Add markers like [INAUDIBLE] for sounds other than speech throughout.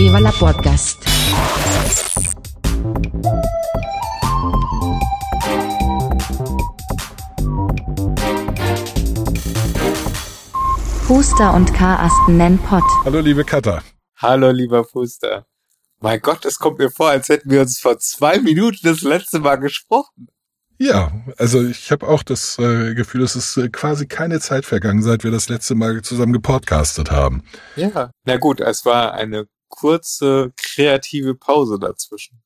Viva la Podcast. Huster und Karasten nennen Pott. Hallo, liebe Katha. Hallo, lieber Fuster. Mein Gott, es kommt mir vor, als hätten wir uns vor zwei Minuten das letzte Mal gesprochen. Ja, also ich habe auch das äh, Gefühl, es ist äh, quasi keine Zeit vergangen, seit wir das letzte Mal zusammen gepodcastet haben. Ja. Na gut, es war eine kurze kreative Pause dazwischen.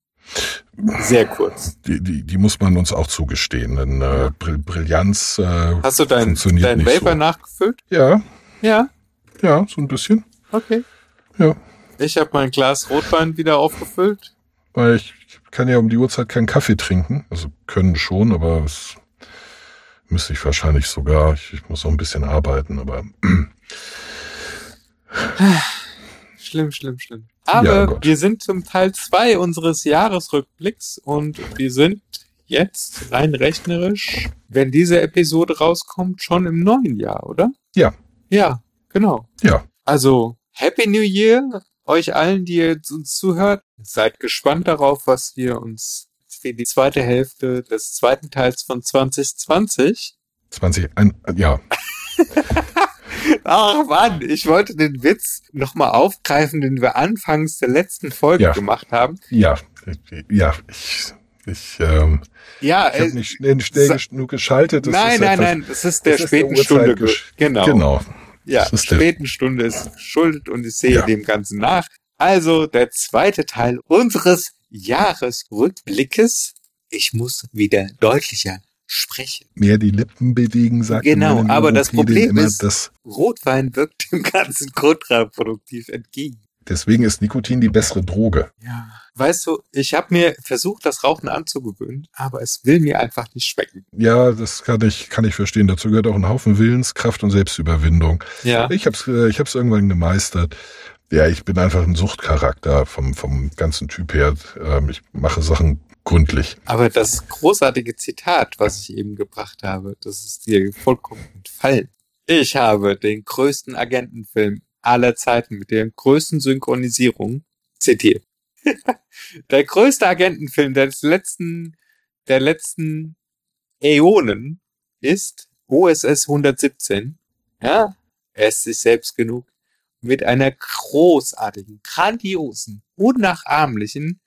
Sehr kurz. Die, die, die muss man uns auch zugestehen, denn äh, Brill Brillanz äh, Hast du dein, funktioniert dein Vapor so. nachgefüllt? Ja, Ja. ja, so ein bisschen. Okay. Ja, Ich habe mein Glas Rotwein wieder aufgefüllt. weil ich kann ja um die Uhrzeit keinen Kaffee trinken. Also können schon, aber es müsste ich wahrscheinlich sogar. Ich, ich muss noch ein bisschen arbeiten, aber [CLEARS THROAT] [SIGHS] Schlimm, schlimm, schlimm. Ja, Aber Gott. wir sind zum Teil zwei unseres Jahresrückblicks und wir sind jetzt rein rechnerisch, wenn diese Episode rauskommt, schon im neuen Jahr, oder? Ja. Ja, genau. ja. Also, Happy New Year euch allen, die jetzt uns zuhört. Seid gespannt darauf, was wir uns für die zweite Hälfte des zweiten Teils von 2020 20, ein, ja, [LAUGHS] Ach Mann, ich wollte den Witz nochmal aufgreifen, den wir anfangs der letzten Folge Ja. gemacht haben. ja, ja, ich, ich, ähm, Ja, ich habe äh, nicht schnell, schnell genug geschaltet. Das nein, nein, etwas, nein, das ist der das ist der späten Stunde. Genau. Genau. Ja, ist der- späten Stunde ist schuld und ich sehe Ja. dem Ganzen nach. Also der zweite Teil unseres Jahresrückblickes. Ich muss wieder deutlicher sprechen. Mehr die Lippen bewegen, sagt Genau, aber das Problem immer, ist- dass Rotwein wirkt dem Ganzen kontraproduktiv entgegen. deswegen ist Nikotin die bessere Droge. Ja. Weißt du, ich habe mir versucht, das Rauchen anzugewöhnen, aber es will mir einfach nicht schmecken. Ja, das kann ich, kann ich verstehen. Dazu gehört auch ein Haufen Willenskraft und Selbstüberwindung. Ja. Ich hab's, äh, ich hab's irgendwann gemeistert. Ja, ich bin einfach ein Suchtcharakter vom, vom ganzen Typ her. Ähm, ich mache Sachen gründlich. Aber das großartige Zitat, was ich eben gebracht habe, das ist dir vollkommen entfallen. Ich habe den größten Agentenfilm aller Zeiten mit der größten Synchronisierung zitiert. [LAUGHS] der größte Agentenfilm des letzten, der letzten Äonen ist OSS 117. Ja, er ist sich selbst genug. Mit einer großartigen, grandiosen, unnachahmlichen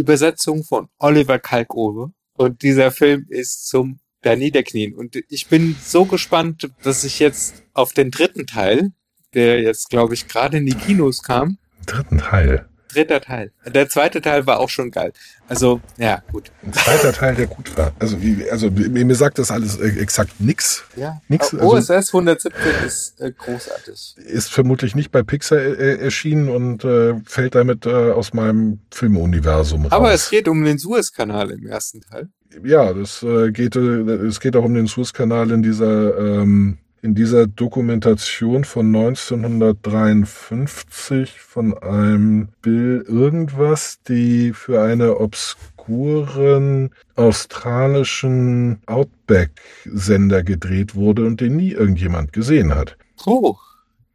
Übersetzung von Oliver Kalkofe. Und dieser Film ist zum da niederknien. Und ich bin so gespannt, dass ich jetzt auf den dritten Teil, der jetzt, glaube ich, gerade in die Kinos kam, Dritten Teil. Dritter Teil. Der zweite Teil war auch schon geil. Also, ja, gut. Ein zweiter Teil, der gut war. Also, wie, also mir sagt das alles äh, exakt nix. Ja. Nix, Aber also- OSS 117 ist äh, großartig. Ist vermutlich nicht bei Pixar äh, erschienen und äh, fällt damit äh, aus meinem Filmuniversum raus. Aber es geht um den Suezkanal im ersten Teil. ja, das äh, geht, äh, es geht auch um den Suezkanal in dieser, ähm, in dieser Dokumentation von 1953 von einem Bill irgendwas, die für eine obskuren australischen Outback-Sender gedreht wurde und den nie irgendjemand gesehen hat. Oh,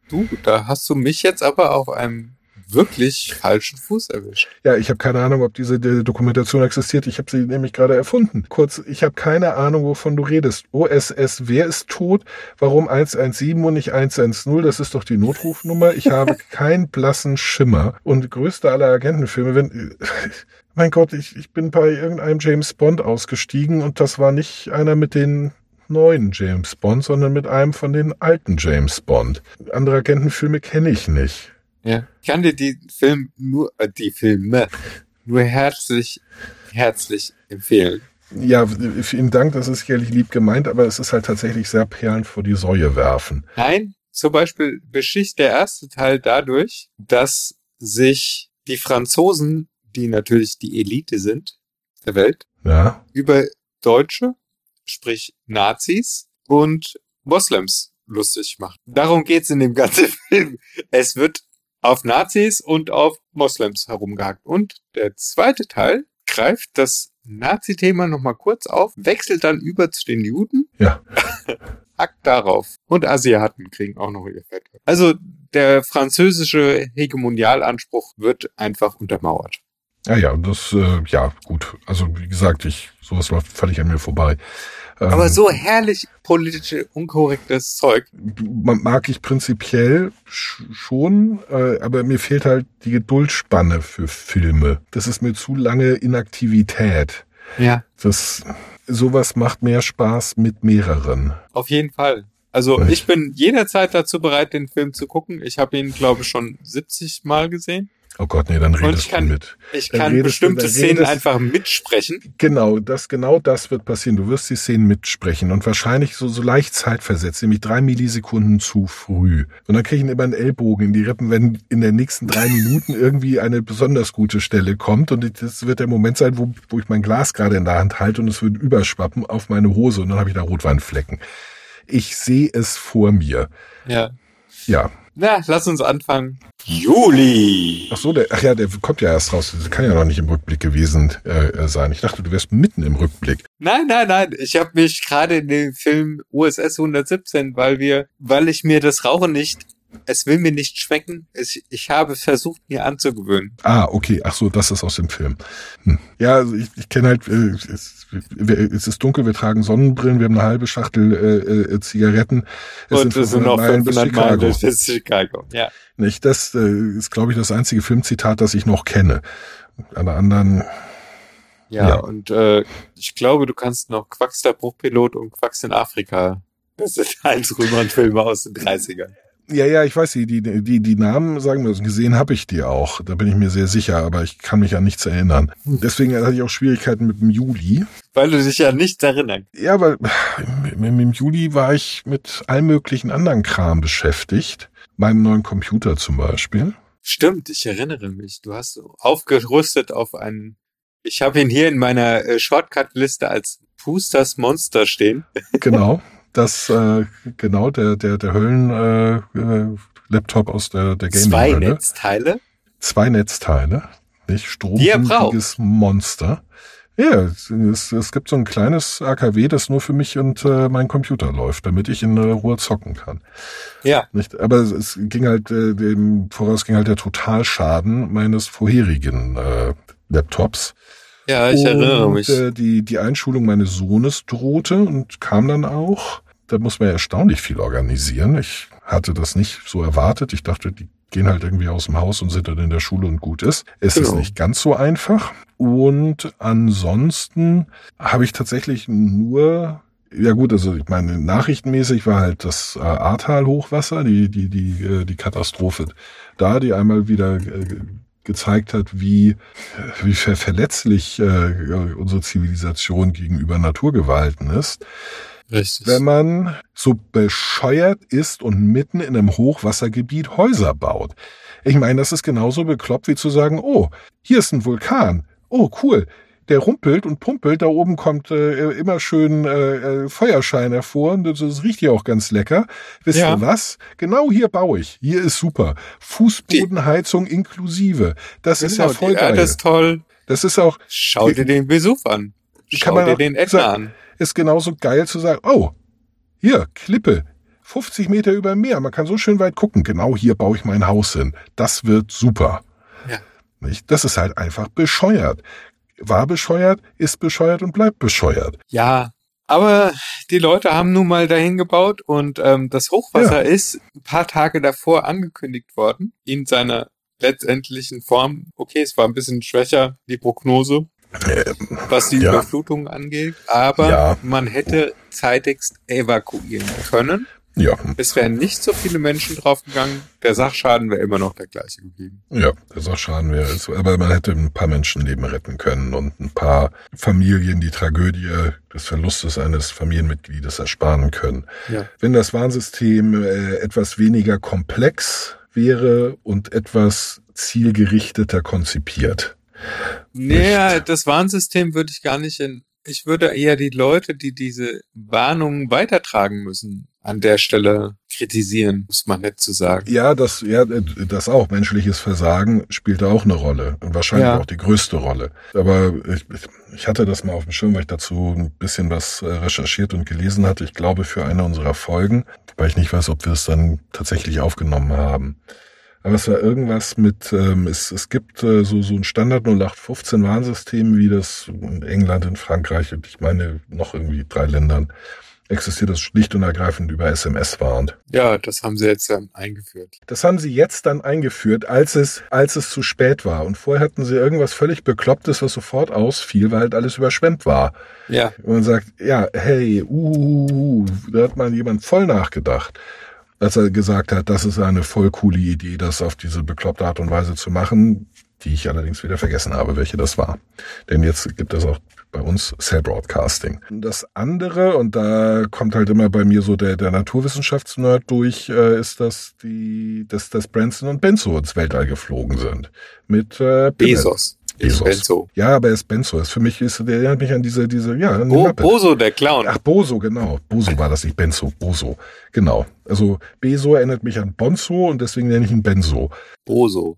du, da hast du mich jetzt aber auf einem wirklich falschen Fuß erwischt. Ja, ich habe keine Ahnung, ob diese äh, Dokumentation existiert. Ich habe sie nämlich gerade erfunden. Kurz, ich habe keine Ahnung, wovon du redest. OSS, wer ist tot? Warum 117 und nicht 110? Das ist doch die Notrufnummer. Ich habe [LAUGHS] keinen blassen Schimmer. Und größte aller Agentenfilme, wenn... [LAUGHS] Mein Gott, ich, ich bin bei irgendeinem James Bond ausgestiegen und das war nicht einer mit den neuen James Bond, sondern mit einem von den alten James Bond. Andere Agentenfilme kenne ich nicht. Ja. Ich kann dir die Film nur, äh, die Filme nur herzlich, herzlich empfehlen. Ja, vielen Dank, das ist sicherlich lieb gemeint, aber es ist halt tatsächlich sehr Perlen vor die Säue werfen. Nein, zum Beispiel beschicht der erste Teil dadurch, dass sich die Franzosen, die natürlich die Elite sind der Welt, Ja, über Deutsche, sprich Nazis und Moslems lustig machen. Darum geht's in dem ganzen [LAUGHS] Film. Es wird auf Nazis und auf Moslems herumgehackt. Und der zweite Teil greift das Nazi-Thema nochmal kurz auf, wechselt dann über zu den Juden ja, [LAUGHS] Hackt darauf. Und Asiaten kriegen auch noch ihr Fett. Also der französische Hegemonialanspruch wird einfach untermauert. Ja, ja, das, äh, ja, gut. Also, wie gesagt, ich, sowas läuft völlig an mir vorbei. Ähm, Aber so herrlich politisch unkorrektes Zeug. mag ich prinzipiell sch- schon, äh, aber mir fehlt halt die Geduldspanne für Filme. Das ist mir zu lange Inaktivität. Ja. Das, sowas macht mehr Spaß mit mehreren. Auf jeden Fall. Also ich bin jederzeit dazu bereit, den Film zu gucken. Ich habe ihn, glaube ich, schon 70 Mal gesehen. Oh Gott, nee, dann redest ich kann- du mit. Ich Dann kann redest du- bestimmte dann Szenen einfach mitsprechen. Genau, das, genau das wird passieren. Du wirst die Szenen mitsprechen und wahrscheinlich so, so leicht zeitversetzt, nämlich drei Millisekunden zu früh. Und dann kriege ich immer einen Ellbogen in die Rippen, wenn in den nächsten drei Minuten irgendwie eine besonders gute Stelle kommt. Und das wird der Moment sein, wo, wo ich mein Glas gerade in der Hand halte und es wird überschwappen auf meine Hose und dann habe ich da Rotweinflecken. Ich sehe es vor mir. Ja. Ja. Na, lass uns anfangen. Juli. Ach so, der, ach ja, der kommt ja erst raus. Das kann ja noch nicht im Rückblick gewesen äh, sein. Ich dachte, du wärst mitten im Rückblick. Nein, nein, nein. Ich habe mich gerade in dem Film USS 117, weil wir, weil ich mir das Rauchen nicht, es will mir nicht schmecken. Es, ich habe versucht, mir anzugewöhnen. Ah, okay. Ach so, das ist aus dem Film. Hm. Ja, also ich, ich kenne halt, äh, es, wir- es ist dunkel, wir tragen Sonnenbrillen, wir haben eine halbe Schachtel äh, äh, Zigaretten. Es Und es sind noch 500 bis Meilen Chicago. bis Chicago. Ja. Nicht? Das äh, ist, glaube ich, das einzige Filmzitat, das ich noch kenne. Alle anderen, Ja, Ja. und äh, ich glaube, du kannst noch Quacks der Bruchpilot und Quacks in Afrika. Das sind [LAUGHS] Heinz Rühmann-Filme aus den 30ern. Ja, ja, ich weiß, die, die, die, die Namen, sagen wir, gesehen habe ich die auch. Da bin ich mir sehr sicher, aber ich kann mich an nichts erinnern. Deswegen hatte ich auch Schwierigkeiten mit dem Juli. Weil du dich ja nicht erinnerst. Ja, weil im, im Juli war ich mit allem möglichen anderen Kram beschäftigt. Meinem neuen Computer zum Beispiel. Stimmt, ich erinnere mich. Du hast aufgerüstet auf einen. Ich habe ihn hier in meiner äh, Shortcut-Liste als Pusters Monster stehen. Genau. [LAUGHS] Das, äh, genau, der, der, der Höllen, äh, äh, Laptop aus der, der Zwei Gaming-Hölle. Netzteile. Zwei Netzteile. Nicht? Stromhungriges Monster. Ja, es, es, gibt so ein kleines AKW, das nur für mich und äh, mein Computer läuft, damit ich in äh, Ruhe zocken kann. Ja, Nicht? Aber es, es ging halt, äh, dem voraus ging halt der Totalschaden meines vorherigen äh, Laptops. ja, ich erinnere und, mich. Äh, die, die Einschulung meines Sohnes drohte und kam dann auch. Da muss man ja erstaunlich viel organisieren. Ich hatte das nicht so erwartet. Ich dachte, die gehen halt irgendwie aus dem Haus und sind dann in der Schule und gut ist. Es ist Genau. nicht ganz so einfach. Und ansonsten habe ich tatsächlich nur ja gut, also ich meine, nachrichtenmäßig war halt das äh, Ahrtal-Hochwasser, die, die, die, äh, die Katastrophe da, die einmal wieder äh, gezeigt hat, wie, wie ver verletzlich äh, unsere Zivilisation gegenüber Naturgewalten ist. Richtig. Wenn man so bescheuert ist und mitten in einem Hochwassergebiet Häuser baut. Ich meine, das ist genauso bekloppt wie zu sagen, oh, hier ist ein Vulkan. Oh, cool. Der rumpelt und pumpelt, da oben kommt äh, immer schön äh, äh, Feuerschein hervor und das, das riecht ja auch ganz lecker. Wisst Ja. ihr was? Genau hier baue ich. Hier ist super. Fußbodenheizung inklusive. Das ist ja Genau, voll die Erde geil. ist toll. Das ist auch, Schau dir den Vesuv an. Schau dir auch den Ätna sagen- an. Ist genauso geil zu sagen, oh, hier, Klippe, 50 Meter über dem Meer, man kann so schön weit gucken, genau hier baue ich mein Haus hin. Das wird super. Ja. Nicht? Das ist halt einfach bescheuert. War bescheuert, ist bescheuert und bleibt bescheuert. Ja, aber die Leute haben nun mal dahin gebaut und ähm, das Hochwasser ist ein paar Tage davor angekündigt worden in seiner letztendlichen Form. Okay, es war ein bisschen schwächer, die Prognose, was die ja. Überflutung angeht, aber Ja. man hätte zeitigst evakuieren können. Ja, Es wären nicht so viele Menschen draufgegangen. Der Sachschaden wäre immer noch der gleiche geblieben. ja, das auch schaden wäre es. Aber man hätte ein paar Menschenleben retten können und ein paar Familien die Tragödie des Verlustes eines Familienmitgliedes ersparen können. Ja. wenn das Warnsystem äh, etwas weniger komplex wäre und etwas zielgerichteter konzipiert. Naja, das Warnsystem würde ich gar nicht in. Ich würde eher die Leute, die diese Warnungen weitertragen müssen, an der Stelle kritisieren, muss man nett zu sagen. Ja, das, ja, das auch. Menschliches Versagen spielt da auch eine Rolle. Und wahrscheinlich Ja. auch die größte Rolle. Aber ich, ich hatte das mal auf dem Schirm, weil ich dazu ein bisschen was äh, recherchiert und gelesen hatte. Ich glaube, für eine unserer Folgen, weil ich nicht weiß, ob wir es dann tatsächlich aufgenommen haben. Aber es war irgendwas mit, ähm, es, es gibt äh, so, so ein Standard 0815 Warnsystem, wie das in England, in Frankreich und ich meine noch irgendwie drei Ländern existiert das schlicht und ergreifend über SMS warnt. Ja, das haben sie jetzt dann eingeführt. Das haben sie jetzt dann eingeführt, als es, als es zu spät war. Und vorher hatten sie irgendwas völlig Beklopptes, was sofort ausfiel, weil halt alles überschwemmt war. Ja, Und man sagt, ja, hey, uh, da hat mal jemand voll nachgedacht. Als er gesagt hat, das ist eine voll coole Idee, das auf diese bekloppte Art und Weise zu machen, die ich allerdings wieder vergessen habe, welche das war. Denn jetzt gibt es auch bei uns Cell Broadcasting. Das andere, und da kommt halt immer bei mir so der, der Naturwissenschaftsnerd durch, äh, ist, dass die, dass, dass Branson und Benzo ins Weltall geflogen sind. Mit äh, Pimmel. Bezos. Bezos. Benzo. Ja, aber er ist Benzo. Ist für mich ist, der erinnert mich an diese, diese, ja, an Bo. Boso, der Clown. Ach, Boso, genau. Boso war das nicht Benzo. Boso. Genau. Also Beso erinnert mich an Bonzo und deswegen nenne ich ihn Benzo. Boso.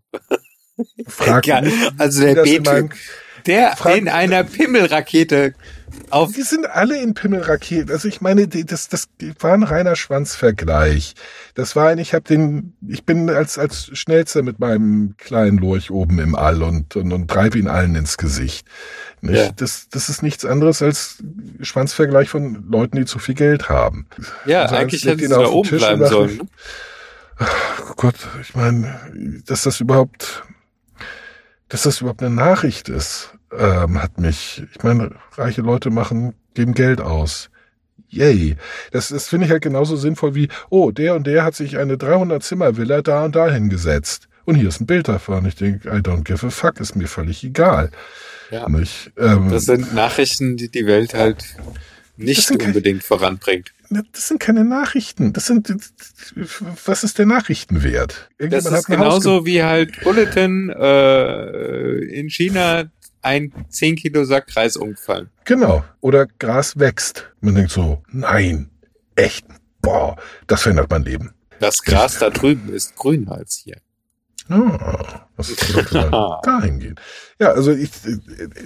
Frag [LAUGHS] Ja, also der B-Typ, der Frag- in einer Pimmelrakete auf Die sind alle in Pimmelraketen. Also ich meine, die- das, das war ein reiner Schwanzvergleich. Das war ein, ich habe den, ich bin als als schnellster mit meinem kleinen Lurch oben im All und und, und treibe ihn allen ins Gesicht. Ja. Das das ist nichts anderes als Schwanzvergleich von Leuten, die zu viel Geld haben. Ja, Also eigentlich hätten sie da oben Tisch bleiben sollen. Oh Gott, ich meine, dass das überhaupt, dass das überhaupt eine Nachricht ist, ähm, hat mich, ich meine, reiche Leute machen, geben Geld aus. Yay. Das, das finde ich halt genauso sinnvoll wie, oh, der und der hat sich eine 300-Zimmer-Villa da und da hingesetzt. Und hier ist ein Bild davon. Ich denke, I don't give a fuck, ist mir völlig egal. Ja. Nicht? Ähm, Das sind Nachrichten, die die Welt halt nicht unbedingt voranbringt. Ne, Das sind keine Nachrichten. Das sind, was ist der Nachrichtenwert? Das ist genauso wie halt Bulletin äh, in China ein 10 Kilo Sack Reis umgefallen. Genau. Oder Gras wächst. Man denkt so, nein, echt, boah, das verändert mein Leben. Das Gras da drüben ist grüner als hier. Ah, das sollte [LAUGHS] mal dahin gehen. Ja, also ich,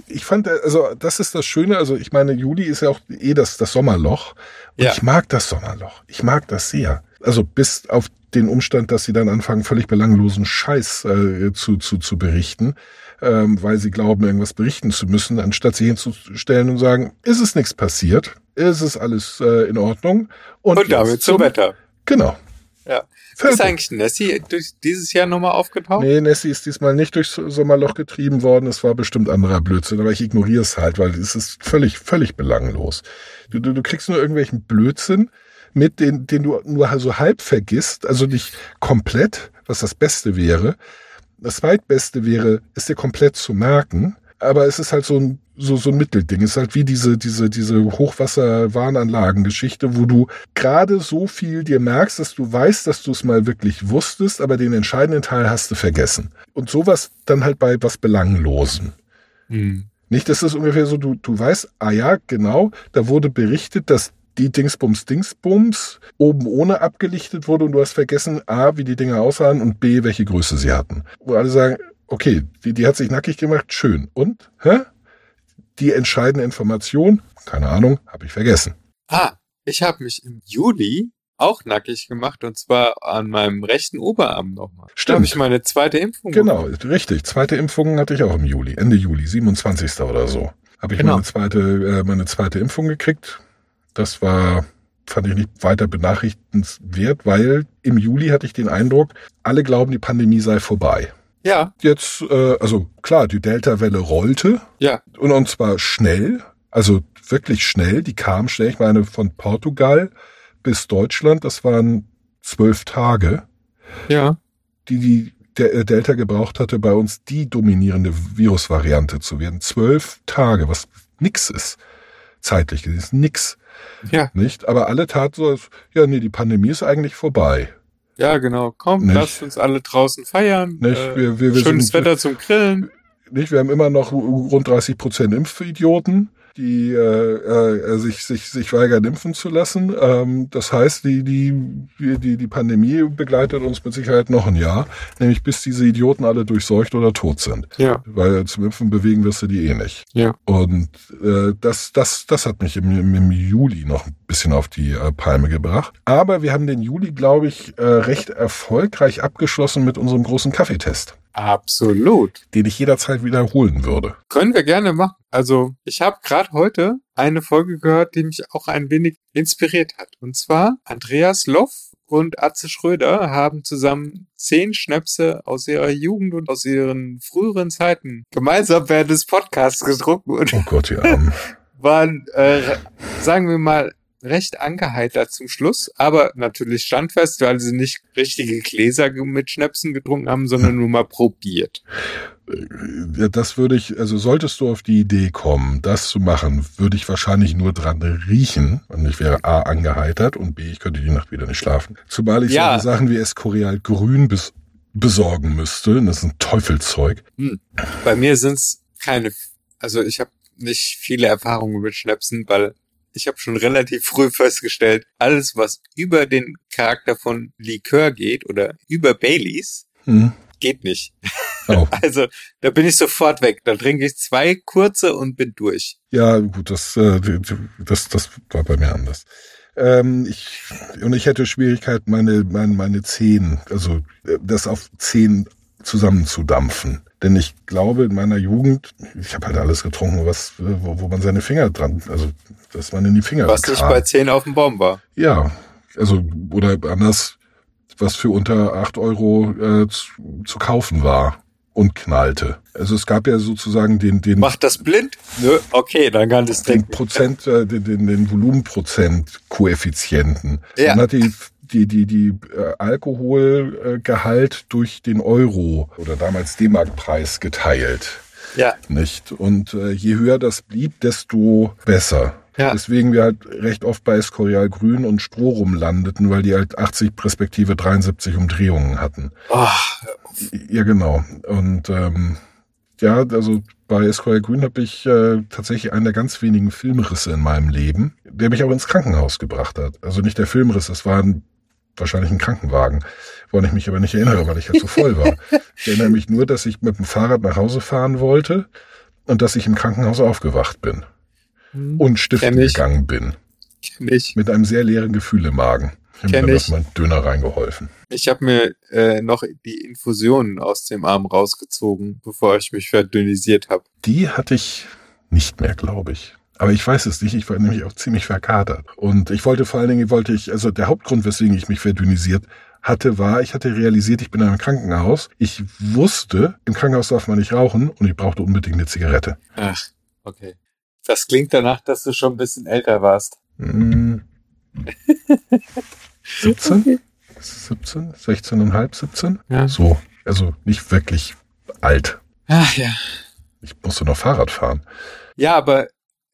ich fand, also das ist das Schöne, also ich meine, Juli ist ja auch eh das, das Sommerloch. Und Ja. ich mag das Sommerloch. Ich mag das sehr. Also bis auf den Umstand, dass sie dann anfangen, völlig belanglosen Scheiß äh, zu, zu, zu berichten, ähm, weil sie glauben, irgendwas berichten zu müssen, anstatt sich hinzustellen und sagen, ist es nichts passiert, ist es alles äh, in Ordnung. Und, Und damit jetzt zum Wetter. Genau. Ja. Fertig. Ist eigentlich Nessie durch dieses Jahr nochmal aufgetaucht? Nee, Nessie ist diesmal nicht durchs Sommerloch getrieben worden. Es war bestimmt anderer Blödsinn, aber ich ignoriere es halt, weil es ist völlig, völlig belanglos. Du, du, du kriegst nur irgendwelchen Blödsinn mit, den, den du nur so halb vergisst, also nicht komplett, was das Beste wäre. Das zweitbeste wäre, es dir komplett zu merken, aber es ist halt so ein, so, so ein Mittelding. Es ist halt wie diese, diese, diese Hochwasserwarnanlagengeschichte, wo du gerade so viel dir merkst, dass du weißt, dass du es mal wirklich wusstest, aber den entscheidenden Teil hast du vergessen. Und sowas dann halt bei was Belanglosem. Hm. Nicht, dass es ungefähr so, du, du weißt, ah ja, genau, da wurde berichtet, dass die Dingsbums Dingsbums oben ohne abgelichtet wurde und du hast vergessen, A, wie die Dinger aussahen und B, welche Größe sie hatten. Wo alle sagen, okay, die, die hat sich nackig gemacht, schön. Und? Hä? Die entscheidende Information, keine Ahnung, habe ich vergessen. Ah, ich habe mich im Juli auch nackig gemacht und zwar an meinem rechten Oberarm nochmal. Da Stimmt. habe ich meine zweite Impfung Genau, bekommen. richtig. Zweite Impfung hatte ich auch im Juli, Ende Juli, 27. oder so. Habe ich Genau. meine zweite, äh, meine zweite Impfung gekriegt. Das war, fand ich nicht weiter benachrichtenswert, weil im Juli hatte ich den Eindruck, alle glauben, die Pandemie sei vorbei. Ja, Jetzt, äh, also klar, die Delta-Welle rollte ja, und, und zwar schnell, also wirklich schnell. Die kam schnell. Ich meine, von Portugal bis Deutschland, das waren zwölf Tage ja. die die der äh, Delta gebraucht hatte, bei uns die dominierende Virusvariante zu werden. Zwölf Tage, was nix ist. Zeitlich gesehen ist nix, Ja, nicht? Aber alle taten so, ja, nee, die Pandemie ist eigentlich vorbei. ja, genau. Komm, Nicht. lasst uns alle draußen feiern. Nicht? Äh, Wir- wir- wir schönes sind- Wetter zum Grillen. Nicht? Wir haben immer noch rund 30 Prozent Impfidioten. Die äh, äh, sich, sich, sich weigern, impfen zu lassen. Ähm, das heißt, die, die, die, die Pandemie begleitet uns mit Sicherheit noch ein Jahr, nämlich bis diese Idioten alle durchseucht oder tot sind. Ja. Weil zum Impfen bewegen wirst du die eh nicht. Ja. Und äh, das, das, das hat mich im, im, im Juli noch ein bisschen auf die äh, Palme gebracht. Aber wir haben den Juli, glaube ich, äh, recht erfolgreich abgeschlossen mit unserem großen Kaffeetest, Absolut. den ich jederzeit wiederholen würde. Können wir gerne machen. Also, ich habe gerade heute eine Folge gehört, die mich auch ein wenig inspiriert hat. Und zwar Andreas Loff und Atze Schröder haben zusammen zehn Schnäpse aus ihrer Jugend und aus ihren früheren Zeiten gemeinsam während des Podcasts getrunken und Oh Gott, die Armen. [LAUGHS] waren, äh, sagen wir mal, recht angeheitert zum Schluss, aber natürlich standfest, weil sie nicht richtige Gläser mit Schnäpsen getrunken haben, sondern nur mal probiert. Ja, das würde ich, also solltest du auf die Idee kommen, das zu machen, würde ich wahrscheinlich nur dran riechen. Und ich wäre A, angeheitert und B, ich könnte die Nacht wieder nicht schlafen. Zumal ich Ja. solche Sachen wie Escorial Grün bis, besorgen müsste. Das ist ein Teufelzeug. Bei mir sind's keine, also ich habe nicht viele Erfahrungen mit Schnäpsen, weil ich habe schon relativ früh festgestellt, alles was über den Charakter von Likör geht oder über Baileys, Hm. geht nicht. Oh. [LAUGHS] Also da bin ich sofort weg. Da trinke ich zwei kurze und bin durch. Ja, gut, das, äh, das, das war bei mir anders. Ähm, ich, und ich hätte Schwierigkeiten, meine, meine, meine Zehen, also äh, das auf Zehen zusammenzudampfen. Denn ich glaube, in meiner Jugend, ich habe halt alles getrunken, was, wo, wo man seine Finger dran, also dass man in die Finger Was nicht bei 10 auf dem Baum war. Ja, also, oder anders, was für unter acht Euro äh, zu, zu kaufen war und knallte. Also es gab ja sozusagen den, den Macht das blind? Nö, okay, dann kann den trinken. Prozent, äh, den, den, den Volumenprozent-Koeffizienten. Ja. Man hat die, die, die, die äh, Alkoholgehalt durch den Euro oder damals D-Mark-Preis geteilt. Ja, Nicht? Und äh, je höher das blieb, desto besser. Ja. Deswegen wir halt recht oft bei Escorial Grün und Strohrum landeten, weil die halt 80 respektive 73 Umdrehungen hatten. oh, Ja, genau. Und ähm, ja, also bei Esquire Green habe ich äh, tatsächlich einen der ganz wenigen Filmrisse in meinem Leben, der mich auch ins Krankenhaus gebracht hat. Also nicht der Filmriss, es war ein, wahrscheinlich ein Krankenwagen, woran ich mich aber nicht erinnere, weil ich halt so voll war. Ich erinnere mich nur, dass ich mit dem Fahrrad nach Hause fahren wollte und dass ich im Krankenhaus aufgewacht bin und stiften gegangen bin. kenn ich. Mit einem sehr leeren Gefühl im Magen. Ich habe mir ich. meinen Döner reingeholfen. Ich habe mir äh, noch die Infusionen aus dem Arm rausgezogen, bevor ich mich verdünnisiert habe. Die hatte ich nicht mehr, glaube ich. Aber ich weiß es nicht. Ich war nämlich auch ziemlich verkatert. Und ich wollte vor allen Dingen, wollte ich, also der Hauptgrund, weswegen ich mich verdünnisiert hatte, war, ich hatte realisiert, ich bin in einem Krankenhaus. Ich wusste, im Krankenhaus darf man nicht rauchen und ich brauchte unbedingt eine Zigarette. Ach, okay. Das klingt danach, dass du schon ein bisschen älter warst. Hm. 17? 17? 16,5, 17? Ja. So. Also nicht wirklich alt. Ach ja. Ich musste noch Fahrrad fahren. Ja, aber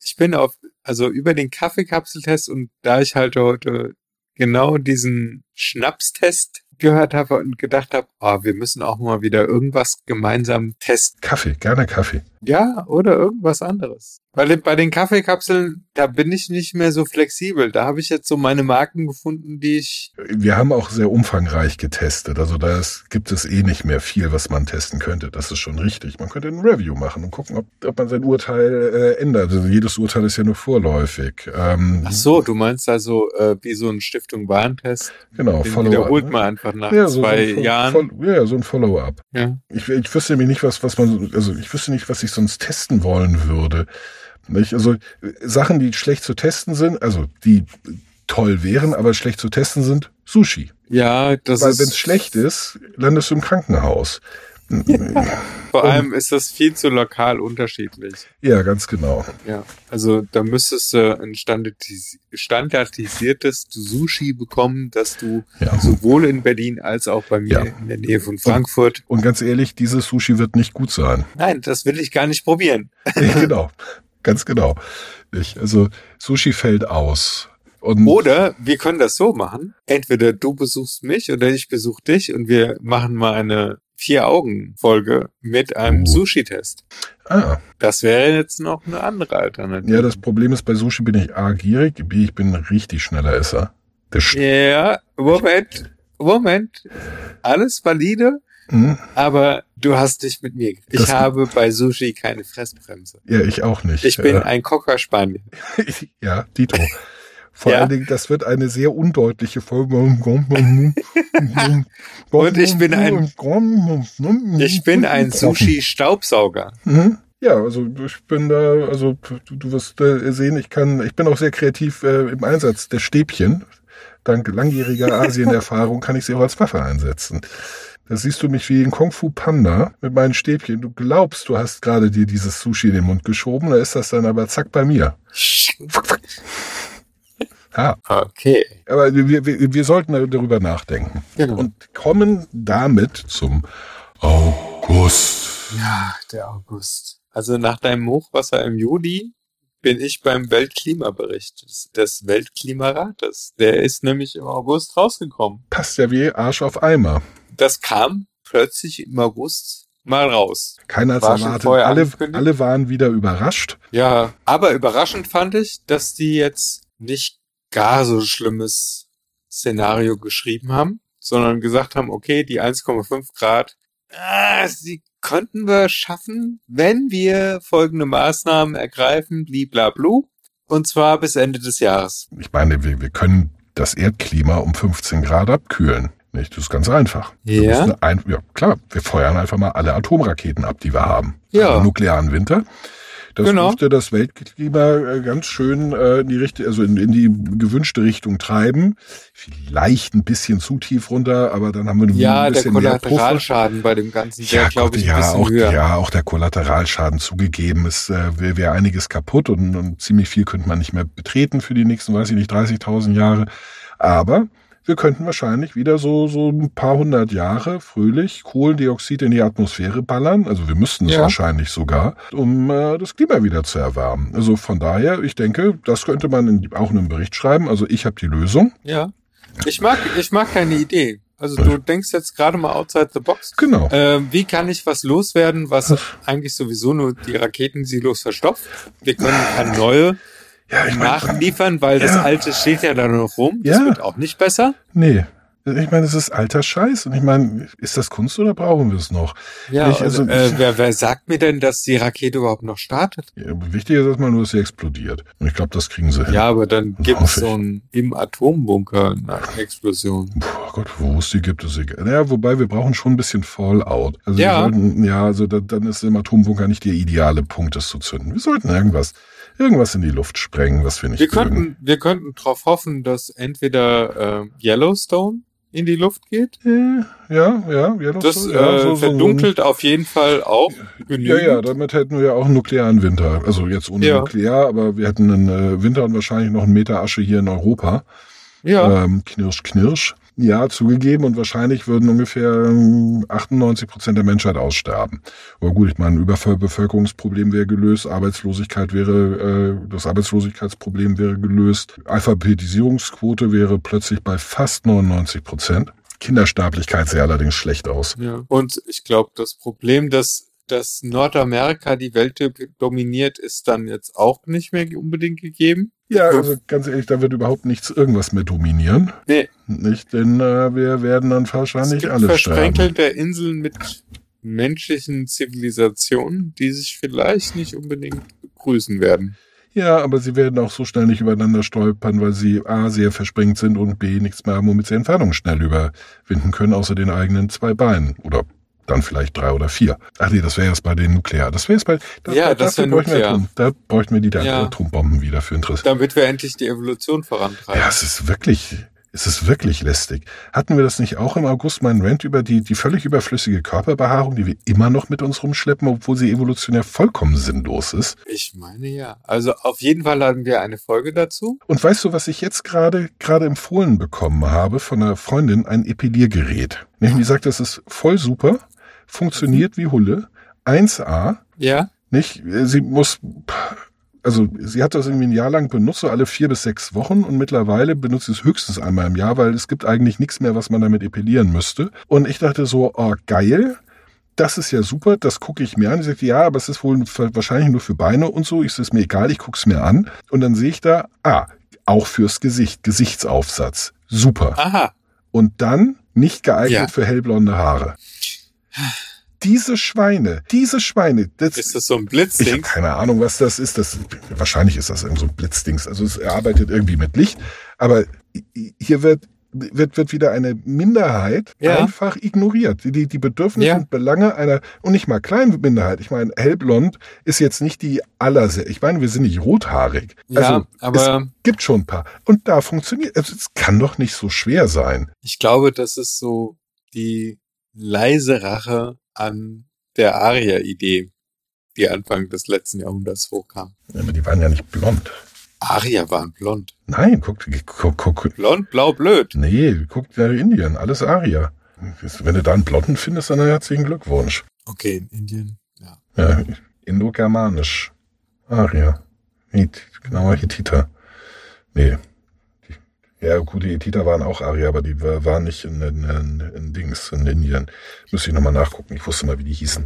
ich bin auf, also über den Kaffeekapseltest und da ich halt heute genau diesen Schnapstest gehört habe und gedacht habe, oh, wir müssen auch mal wieder irgendwas gemeinsam testen. Kaffee, gerne Kaffee. Ja, oder irgendwas anderes. Weil bei den Kaffeekapseln, da bin ich nicht mehr so flexibel. Da habe ich jetzt so meine Marken gefunden, die ich. Wir haben auch sehr umfangreich getestet. Also da gibt es eh nicht mehr viel, was man testen könnte. Das ist schon richtig. Man könnte ein Review machen und gucken, ob, ob man sein Urteil äh, ändert. Also jedes Urteil ist ja nur vorläufig. Ähm, Ach so, du meinst also äh, wie so ein Stiftung Warentest. genau. Den Follow-up, wiederholt ne? man einfach nach ja, so, zwei so Jahren. Ja, so ein Follow-up. ja. Ich, ich wüsste nämlich nicht, was, was man, also ich wüsste nicht, was ich sonst testen wollen würde. Nicht? Also Sachen, die schlecht zu testen sind, also die toll wären, aber schlecht zu testen sind, Sushi. ja, das Weil wenn es schlecht ist, landest du im Krankenhaus. Vor allem ist das viel zu lokal unterschiedlich. Ja, ganz genau. Ja, also da müsstest du ein standardis standardisiertes Sushi bekommen, dass du Ja. sowohl in Berlin als auch bei mir Ja. in der Nähe von Frankfurt. Und ganz ehrlich, dieses Sushi wird nicht gut sein. Nein, das will ich gar nicht probieren. [LAUGHS] genau. Ganz genau. Ich, also Sushi fällt aus. Und Oder wir können das so machen. Entweder du besuchst mich oder ich besuche dich und wir machen mal eine Vier-Augen-Folge mit einem Uh. Sushi-Test. Ah, Das wäre jetzt noch eine andere Alternative. ja, das Problem ist, bei Sushi bin ich A, gierig, B, ich bin ein richtig schneller Esser. Ja, Moment, Moment. Alles valide, Hm? aber du hast dich mit mir. Ich Das- habe bei Sushi keine Fressbremse. Ja, ich auch nicht. Ich bin Äh, ein Cocker Spaniel. [LAUGHS] ja, Dito. Vor Ja. allen Dingen, das wird eine sehr undeutliche Folge. Und ich bin ein- Ich bin ein Sushi-Staubsauger. Mhm. Ja, also ich bin da, also du, du wirst äh, sehen, ich kann, ich bin auch sehr kreativ äh, im Einsatz der Stäbchen. Dank langjähriger [LAUGHS] Asienerfahrung kann ich sie auch als Waffe einsetzen. Da siehst du mich wie ein Kung Fu Panda mit meinen Stäbchen. Du glaubst, du hast gerade dir dieses Sushi in den Mund geschoben, da ist das dann aber zack bei mir. Ja, Okay. aber wir, wir, wir sollten darüber nachdenken. Genau. Und kommen damit zum August. Ja, der August. Also nach deinem Hochwasser im Juli bin ich beim Weltklimabericht des, Weltklimarates. Der ist nämlich im August rausgekommen. Passt ja wie Arsch auf Eimer. Das kam plötzlich im August mal raus. Keiner hat erwartet. vorher Alle, alle waren wieder überrascht. Ja, aber überraschend fand ich, dass die jetzt nicht gar so schlimmes Szenario geschrieben haben, sondern gesagt haben, okay, die 1,5 Grad, ah, sie könnten wir schaffen, wenn wir folgende Maßnahmen ergreifen, bliblablu, und zwar bis Ende des Jahres. Ich meine, wir, wir können das Erdklima um 15 Grad abkühlen. Nicht? Das ist ganz einfach. Ja? Ein, ja, klar, wir feuern einfach mal alle Atomraketen ab, die wir haben. Ja. Einen nuklearen Winter. Das Genau. dürfte das Weltklima äh, ganz schön äh, in die Richtung, also in, in die gewünschte Richtung treiben. Vielleicht ein bisschen zu tief runter, aber dann haben wir Ja, ein der bisschen mehr Puffer. Kollateralschaden bei dem Ganzen, der Ja, glaube ich ein ja, bisschen auch, höher. ja, auch der Kollateralschaden zugegeben ist, äh, wäre wär einiges kaputt und, und ziemlich viel könnte man nicht mehr betreten für die nächsten, weiß ich nicht, 30.000 Jahre. Aber wir könnten wahrscheinlich wieder so, so ein paar hundert Jahre fröhlich Kohlendioxid in die Atmosphäre ballern. Also wir müssten es Ja. wahrscheinlich sogar, um äh, das Klima wieder zu erwärmen. Also von daher, ich denke, das könnte man in, auch in einem Bericht schreiben. Also ich habe die Lösung. Ja. Ich mag, ich mag deine Idee. Also du denkst jetzt gerade mal outside the box. Genau. Ähm, wie kann ich was loswerden, was eigentlich sowieso nur die Raketensilos verstopft? Wir können keine neue Ja, ich nachliefern, weil das Ja. alte steht ja da noch rum. Das Ja. wird auch nicht besser. nee. Ich meine, es ist alter Scheiß. Und ich meine, ist das Kunst oder brauchen wir es noch? Ja, Ich- also, äh, wer, wer sagt mir denn, dass die Rakete überhaupt noch startet? Ja, wichtig ist erstmal nur, dass sie explodiert. Und ich glaube, das kriegen sie hin. Ja, aber dann Das gibt es so einen im Atombunker eine Explosion. Puh, Gott, wo es die gibt, ist egal. Ja, wobei wir brauchen schon ein bisschen Fallout. Also Ja. wir sollten, ja, also da, dann ist im Atombunker nicht der ideale Punkt, das zu zünden. Wir sollten irgendwas, irgendwas in die Luft sprengen, was wir nicht Wir mögen. könnten, wir könnten darauf hoffen, dass entweder äh, Yellowstone in die Luft geht. Ja, ja, ja, das, Das ja, äh, so- so- verdunkelt auf jeden Fall auch genügend. Ja, ja, damit hätten wir ja auch einen nuklearen Winter. Also jetzt ohne Ja. Nuklear, aber wir hätten einen äh, Winter und wahrscheinlich noch einen Meter Asche hier in Europa. ja. Ähm, knirsch, knirsch. Ja, zugegeben und wahrscheinlich würden ungefähr ähm, 98 Prozent der Menschheit aussterben. Aber gut, ich meine, Überbevölkerungsproblem wäre gelöst, Arbeitslosigkeit wäre, äh, das Arbeitslosigkeitsproblem wäre gelöst, Alphabetisierungsquote wäre plötzlich bei fast 99 Prozent. Kindersterblichkeit sähe allerdings schlecht aus. Ja. Und ich glaube, das Problem, dass, dass Nordamerika die Welt dominiert, ist dann jetzt auch nicht mehr unbedingt gegeben. Ja, also ganz ehrlich, da wird überhaupt nichts irgendwas mehr dominieren. Nee, Nicht, denn äh, wir werden dann es wahrscheinlich gibt alle versprenkelte Inseln mit menschlichen Zivilisationen, die sich vielleicht nicht unbedingt begrüßen werden. Ja, aber sie werden auch so schnell nicht übereinander stolpern, weil sie A, sehr versprengt sind und B, nichts mehr haben, womit sie Entfernung schnell überwinden können, außer den eigenen zwei Beinen. Oder dann vielleicht drei oder vier. Ach nee, das wäre jetzt bei den Nuklear. Das wäre jetzt bei, da, Ja, da, das dafür wär bräuchten wir Nuklear. Atom, da bräuchten wir die Ja. Atombomben wieder für Interesse. Damit wir endlich die Evolution vorantreiben. Ja, es ist wirklich, es ist wirklich lästig. Hatten wir das nicht auch im August meinen Rant über die, die völlig überflüssige Körperbehaarung, die wir immer noch mit uns rumschleppen, obwohl sie evolutionär vollkommen sinnlos ist? Ich meine ja. Also auf jeden Fall hatten wir eine Folge dazu. Und weißt du, was ich jetzt gerade gerade empfohlen bekommen habe von einer Freundin? Ein Epiliergerät. Nämlich, die sagt, das ist voll super, funktioniert wie Hulle, 1A, Ja. nicht? Sie muss, also sie hat das irgendwie ein Jahr lang benutzt, so alle vier bis sechs Wochen und mittlerweile benutzt sie es höchstens einmal im Jahr, weil es gibt eigentlich nichts mehr, was man damit epilieren müsste. Und ich dachte so, oh geil, das ist ja super, das gucke ich mir an. Ich sagte, ja, aber es ist wohl wahrscheinlich nur für Beine und so. Ich sage, ist mir egal, ich gucke es mir an. Und dann sehe ich da, ah, auch fürs Gesicht, Gesichtsaufsatz. Super. Aha. Und dann nicht geeignet Ja. für hellblonde Haare. Diese Schweine, diese Schweine, das, Ist das so ein ich habe Blitzding? keine Ahnung, was das ist. Das, wahrscheinlich ist das irgend so ein Blitzdings. Also es arbeitet irgendwie mit Licht. Aber hier wird, wird, wird wieder eine Minderheit Ja. einfach ignoriert. Die, die Bedürfnisse Ja. und Belange einer, und nicht mal kleinen Minderheit. Ich meine, hellblond ist jetzt nicht die aller, ich meine, wir sind nicht rothaarig. Ja, also, aber es gibt schon ein paar. Und da funktioniert, also es kann doch nicht so schwer sein. ich glaube, das ist so die leise Rache an der Aria-Idee, die Anfang des letzten Jahrhunderts hochkam. Aber die waren ja nicht blond. Aria waren blond. Nein, guck, guck, guck, Blond, blau, blöd. Nee, guck nach Indien, alles Aria. Wenn du da einen Blonden findest, dann herzlichen Glückwunsch. Okay, in Indien. Ja. Ja, Indogermanisch. Aria. Hit, genauer Hittiter. Nee. Ja, gut, die Hittiter waren auch Aria, aber die wa- waren nicht in, in, in, in Dings, in Indien. Müsste ich nochmal nachgucken. Ich wusste mal, wie die hießen.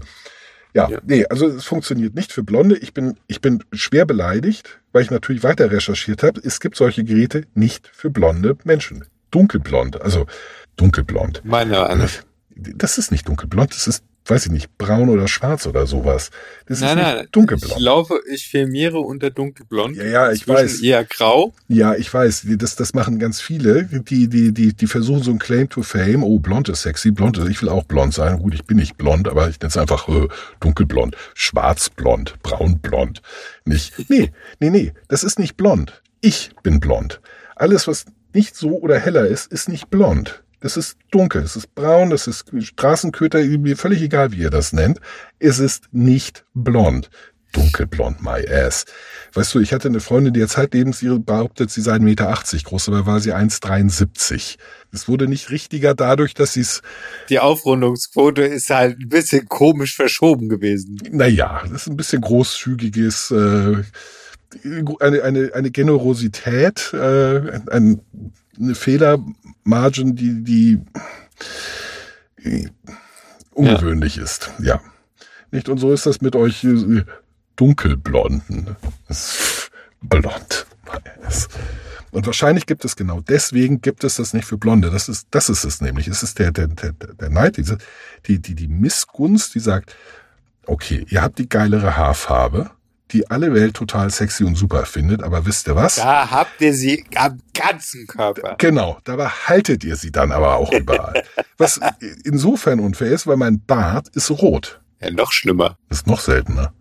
Ja, Ja. nee, also es funktioniert nicht für Blonde. Ich bin, ich bin schwer beleidigt, weil ich natürlich weiter recherchiert habe. Es gibt solche Geräte nicht für blonde Menschen. Dunkelblond, also dunkelblond. Meine eine. Das ist nicht dunkelblond, das ist, weiß ich nicht, braun oder schwarz oder sowas. Das Nein, ist nein, dunkelblond. ich laufe, ich firmiere unter dunkelblond. Ja, ja, ich weiß. eher grau. Ja, ich weiß, das, das machen ganz viele, die, die, die, die versuchen so ein Claim to Fame, oh, blond ist sexy, blond ist, ich will auch blond sein. Gut, ich bin nicht blond, aber ich nenne es einfach äh, dunkelblond, schwarzblond, braunblond. Nicht, nee, nee, nee, das ist nicht blond. Ich bin blond. Alles, was nicht so oder heller ist, ist nicht blond. Das ist dunkel, es ist braun, das ist Straßenköter, mir völlig egal, wie ihr das nennt. Es ist nicht blond. Dunkelblond, my ass. Weißt du, ich hatte eine Freundin, die jetzt zeitlebens ihre behauptet, sie sei 1,80 Meter groß, aber war sie 1,73. Es wurde nicht richtiger dadurch, dass sie es, Die Aufrundungsquote ist halt ein bisschen komisch verschoben gewesen. naja, das ist ein bisschen großzügiges, äh, eine, eine, eine Generosität, äh, ein, eine Fehlermargin, die, die ungewöhnlich ist. Ja. Nicht? Und so ist das mit euch äh, Dunkelblonden. Blond. Und wahrscheinlich gibt es genau deswegen gibt es das nicht für Blonde. Das ist, das ist es nämlich. Es ist der, der, der, der Neid, diese, die, die, die Missgunst, die sagt, okay, ihr habt die geilere Haarfarbe, die alle Welt total sexy und super findet, aber wisst ihr was? Da habt ihr sie am ganzen Körper. Genau, dabei haltet ihr sie dann aber auch [LAUGHS] überall. Was insofern unfair ist, weil mein Bart ist rot. Ja, noch schlimmer. Ist noch seltener.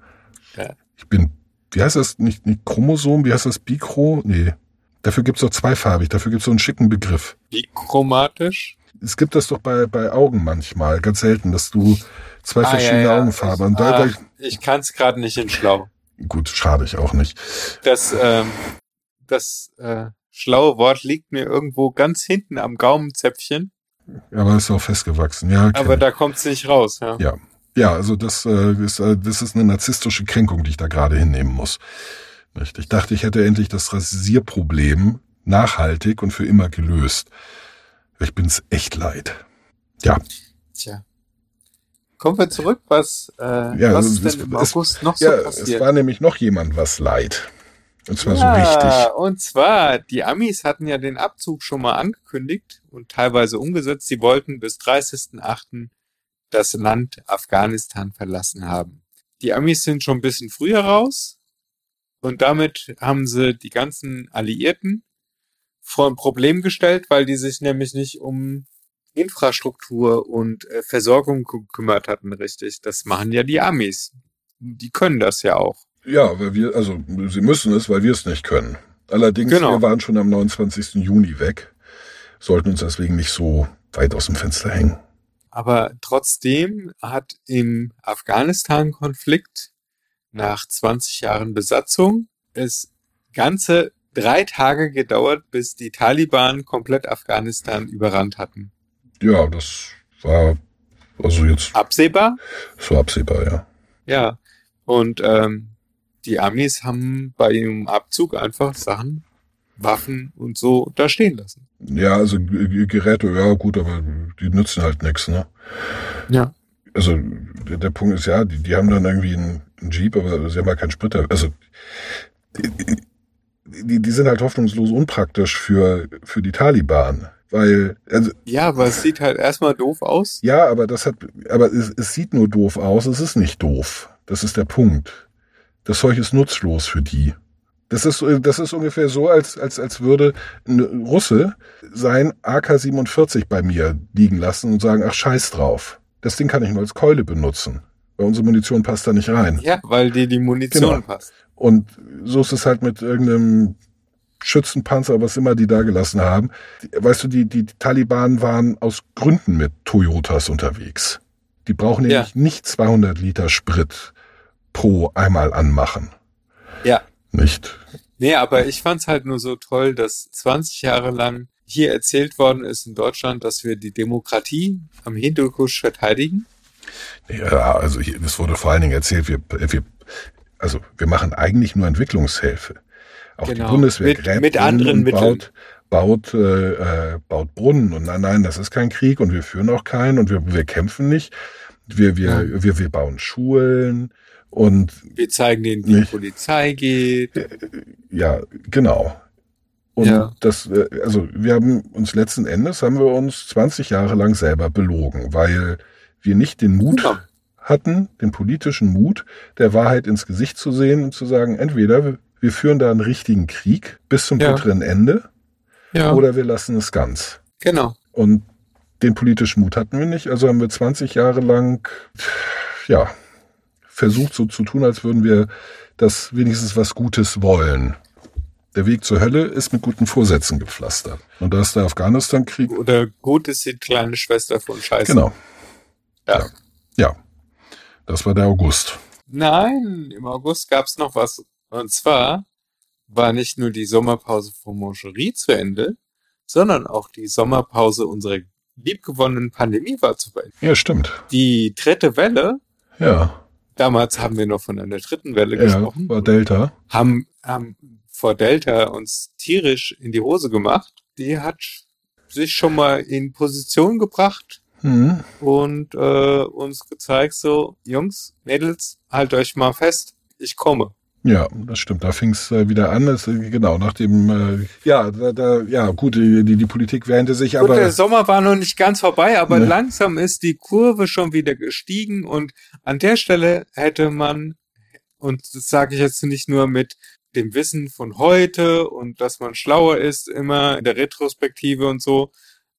Ja. Ich bin, wie heißt das, nicht, nicht Chromosom, wie heißt das, Bikro? Nee. Dafür gibt's doch zweifarbig, dafür gibt's so einen schicken Begriff. Bichromatisch. Es gibt das doch bei, bei Augen manchmal, ganz selten, dass du zwei Ah, verschiedene ja, ja. Augenfarben und Ich, ah, ich kann es gerade nicht in schlau. Gut, schade ich auch nicht. Das, ähm, das äh, schlaue Wort liegt mir irgendwo ganz hinten am Gaumenzäpfchen, Aber ist auch festgewachsen, ja. aber da kommt es nicht raus. Ja. Ja. Ja, also das, äh, ist, äh, das ist eine narzisstische Kränkung, die ich da gerade hinnehmen muss. Nicht? Ich dachte, ich hätte endlich das Rasierproblem nachhaltig und für immer gelöst. Ich bin's echt leid. Ja, Tja. Kommen wir zurück, was, äh, Ja, was ist es- denn im es- August noch ja so es passiert? war nämlich noch jemand was leid. Und zwar ja, so richtig. und zwar, die Amis hatten ja den Abzug schon mal angekündigt und teilweise umgesetzt. Sie wollten bis 30.08. das Land Afghanistan verlassen haben. Die Amis sind schon ein bisschen früher raus und damit haben sie die ganzen Alliierten vor ein Problem gestellt, weil die sich nämlich nicht um Infrastruktur und äh, Versorgung gekümmert hatten, richtig. Das machen ja die Amis. Die können das ja auch. Ja, weil wir, also sie müssen es, weil wir es nicht können. Allerdings, Genau. wir waren schon am 29. Juni weg, sollten uns deswegen nicht so weit aus dem Fenster hängen. Aber trotzdem hat im Afghanistan-Konflikt nach 20 Jahren Besatzung es ganze drei Tage gedauert, bis die Taliban komplett Afghanistan überrannt hatten. Ja, das war also jetzt Absehbar? so absehbar, ja. Ja. Und ähm, die Amis haben bei ihrem Abzug einfach Sachen, Waffen und so da stehen lassen. Ja, also Geräte, ja gut, aber die nützen halt nichts, ne? Ja. also der, der Punkt ist ja, die, die haben dann irgendwie einen, einen Jeep, aber sie haben ja keinen Sprit. Also die, die, die sind halt hoffnungslos unpraktisch für, für die Taliban. Weil, also, Ja, aber es sieht halt erstmal doof aus. ja, aber das hat, aber es, es sieht nur doof aus, es ist nicht doof. Das ist der Punkt. Das Zeug ist nutzlos für die. Das ist, das ist ungefähr so, als, als, als würde ein Russe sein AK-47 bei mir liegen lassen und sagen, ach, scheiß drauf. Das Ding kann ich nur als Keule benutzen. Weil unsere Munition passt da nicht rein. Ja, weil dir die Munition Genau. passt. Und so ist es halt mit irgendeinem Schützenpanzer, was immer die da gelassen haben. Die- Weißt du, die, die Taliban waren aus Gründen mit Toyotas unterwegs. Die brauchen Ja. nämlich nicht 200 Liter Sprit pro einmal anmachen. Ja. Nicht? Nee, aber ich fand's halt nur so toll, dass 20 Jahre lang hier erzählt worden ist in Deutschland, dass wir die Demokratie am Hindukusch verteidigen. Ja, also hier, es wurde vor allen Dingen erzählt, wir, wir, also wir machen eigentlich nur Entwicklungshilfe. Auch Genau. die Bundeswehr Mit- gräbt mit anderen Mitteln. baut, baut, äh, äh, baut Brunnen. Und nein, nein, das ist kein Krieg und wir führen auch keinen und wir, wir kämpfen nicht. Wir, wir, Ja. wir, wir bauen Schulen und Wir zeigen denen, wie die. Polizei geht. ja, genau. Und Ja. das, äh, also wir haben uns letzten Endes haben wir uns 20 Jahre lang selber belogen, weil wir nicht den Mut Ja. hatten, den politischen Mut, der Wahrheit ins Gesicht zu sehen und zu sagen, entweder wir- führen da einen richtigen Krieg bis zum Ja. bitteren Ende Ja, oder wir lassen es ganz. genau. Und den politischen Mut hatten wir nicht, also haben wir 20 Jahre lang, ja, versucht so zu tun, als würden wir das wenigstens was Gutes wollen. Der Weg zur Hölle ist mit guten Vorsätzen gepflastert. Und da ist der Afghanistan-Krieg, Oder gut ist die kleine Schwester von Scheiße. genau, Ja. ja, das war der August. Nein, im August gab's noch was. Und zwar war nicht nur die Sommerpause von Moncherie zu Ende, sondern auch die Sommerpause unserer liebgewonnenen Pandemie war zu Ende. Ja, stimmt. Die dritte Welle, Ja, damals haben wir noch von einer dritten Welle ja, gesprochen, war Delta. haben, haben vor Delta uns tierisch in die Hose gemacht. Die hat sich schon mal in Position gebracht Hm. und äh, uns gezeigt, so, Jungs, Mädels, halt euch mal fest, ich komme. Ja, das stimmt. Da fing es äh, wieder an. Das, äh, genau, nach dem, äh, ja, da, da, ja, gut, die, die, die Politik wähnte sich, Gut, aber der Sommer war noch nicht ganz vorbei, aber Ne. langsam ist die Kurve schon wieder gestiegen und an der Stelle hätte man, und das sage ich jetzt nicht nur mit dem Wissen von heute und dass man schlauer ist, immer in der Retrospektive und so,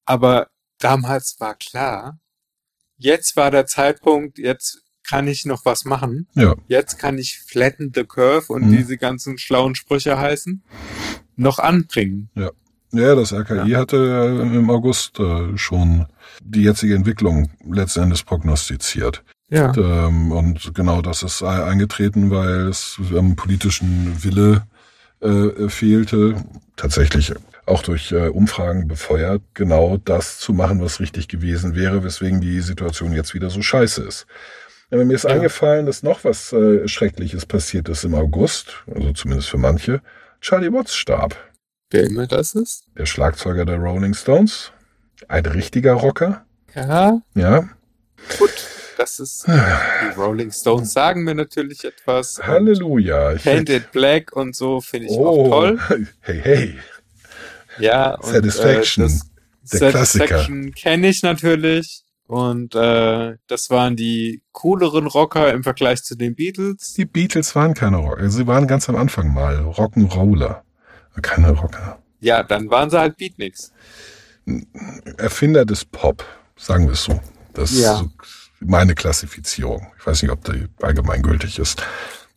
aber damals war klar, jetzt war der Zeitpunkt, jetzt kann ich noch was machen. ja, Jetzt kann ich flatten the curve und Mhm. diese ganzen schlauen Sprüche heißen, noch anbringen. ja, das RKI hatte äh, im August äh, schon die jetzige Entwicklung letzten Endes prognostiziert. Ja. Ähm, und genau das ist ei- eingetreten, weil es am politischen Wille äh, fehlte, tatsächlich auch durch äh, Umfragen befeuert, genau das zu machen, was richtig gewesen wäre, weswegen die Situation jetzt wieder so scheiße ist. Aber mir ist Ja. eingefallen, dass noch was äh, Schreckliches passiert ist im August, also zumindest für manche. Charlie Watts starb, Wer immer das ist. der Schlagzeuger der Rolling Stones, ein richtiger Rocker, Ja, ja. gut. Das ist, [SIGHS] die Rolling Stones sagen mir natürlich etwas. Und Halleluja. Painted Black und so finde ich oh, auch toll. [LAUGHS] Hey, hey. Ja, und, Satisfaction, Äh, das der Satisfaction kenne ich natürlich. Und äh, das waren die cooleren Rocker im Vergleich zu den Beatles. Die Beatles waren keine Rocker. Sie waren ganz am Anfang mal Rock'n'Roller. Keine Rocker. Ja, dann waren sie halt Beatniks. Erfinder des Pop, sagen wir es so. Das Ja. ist so meine Klassifizierung. Ich weiß nicht, ob die allgemeingültig ist.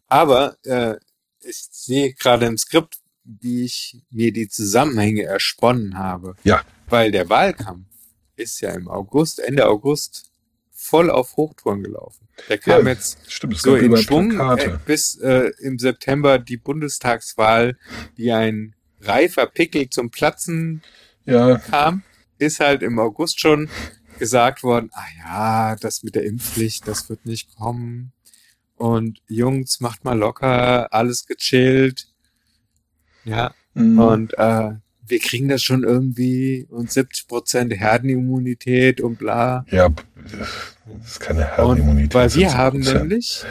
Aber äh, ich sehe gerade im Skript, wie ich mir die Zusammenhänge ersponnen habe. Ja. Weil der Wahlkampf ist ja im August, Ende August, voll auf Hochtouren gelaufen. Der kam Ja, jetzt Stimmt, so in Schwung, äh, bis äh, im September die Bundestagswahl wie ein reifer Pickel zum Platzen Ja, kam, ist halt im August schon gesagt worden, ah ja, das mit der Impfpflicht, das wird nicht kommen. Und Jungs, macht mal locker, alles gechillt. Ja, mm, und äh, wir kriegen das schon irgendwie und 70 Prozent Herdenimmunität und bla. Ja, das ist keine Und Herdenimmunität. weil wir 70%. haben nämlich,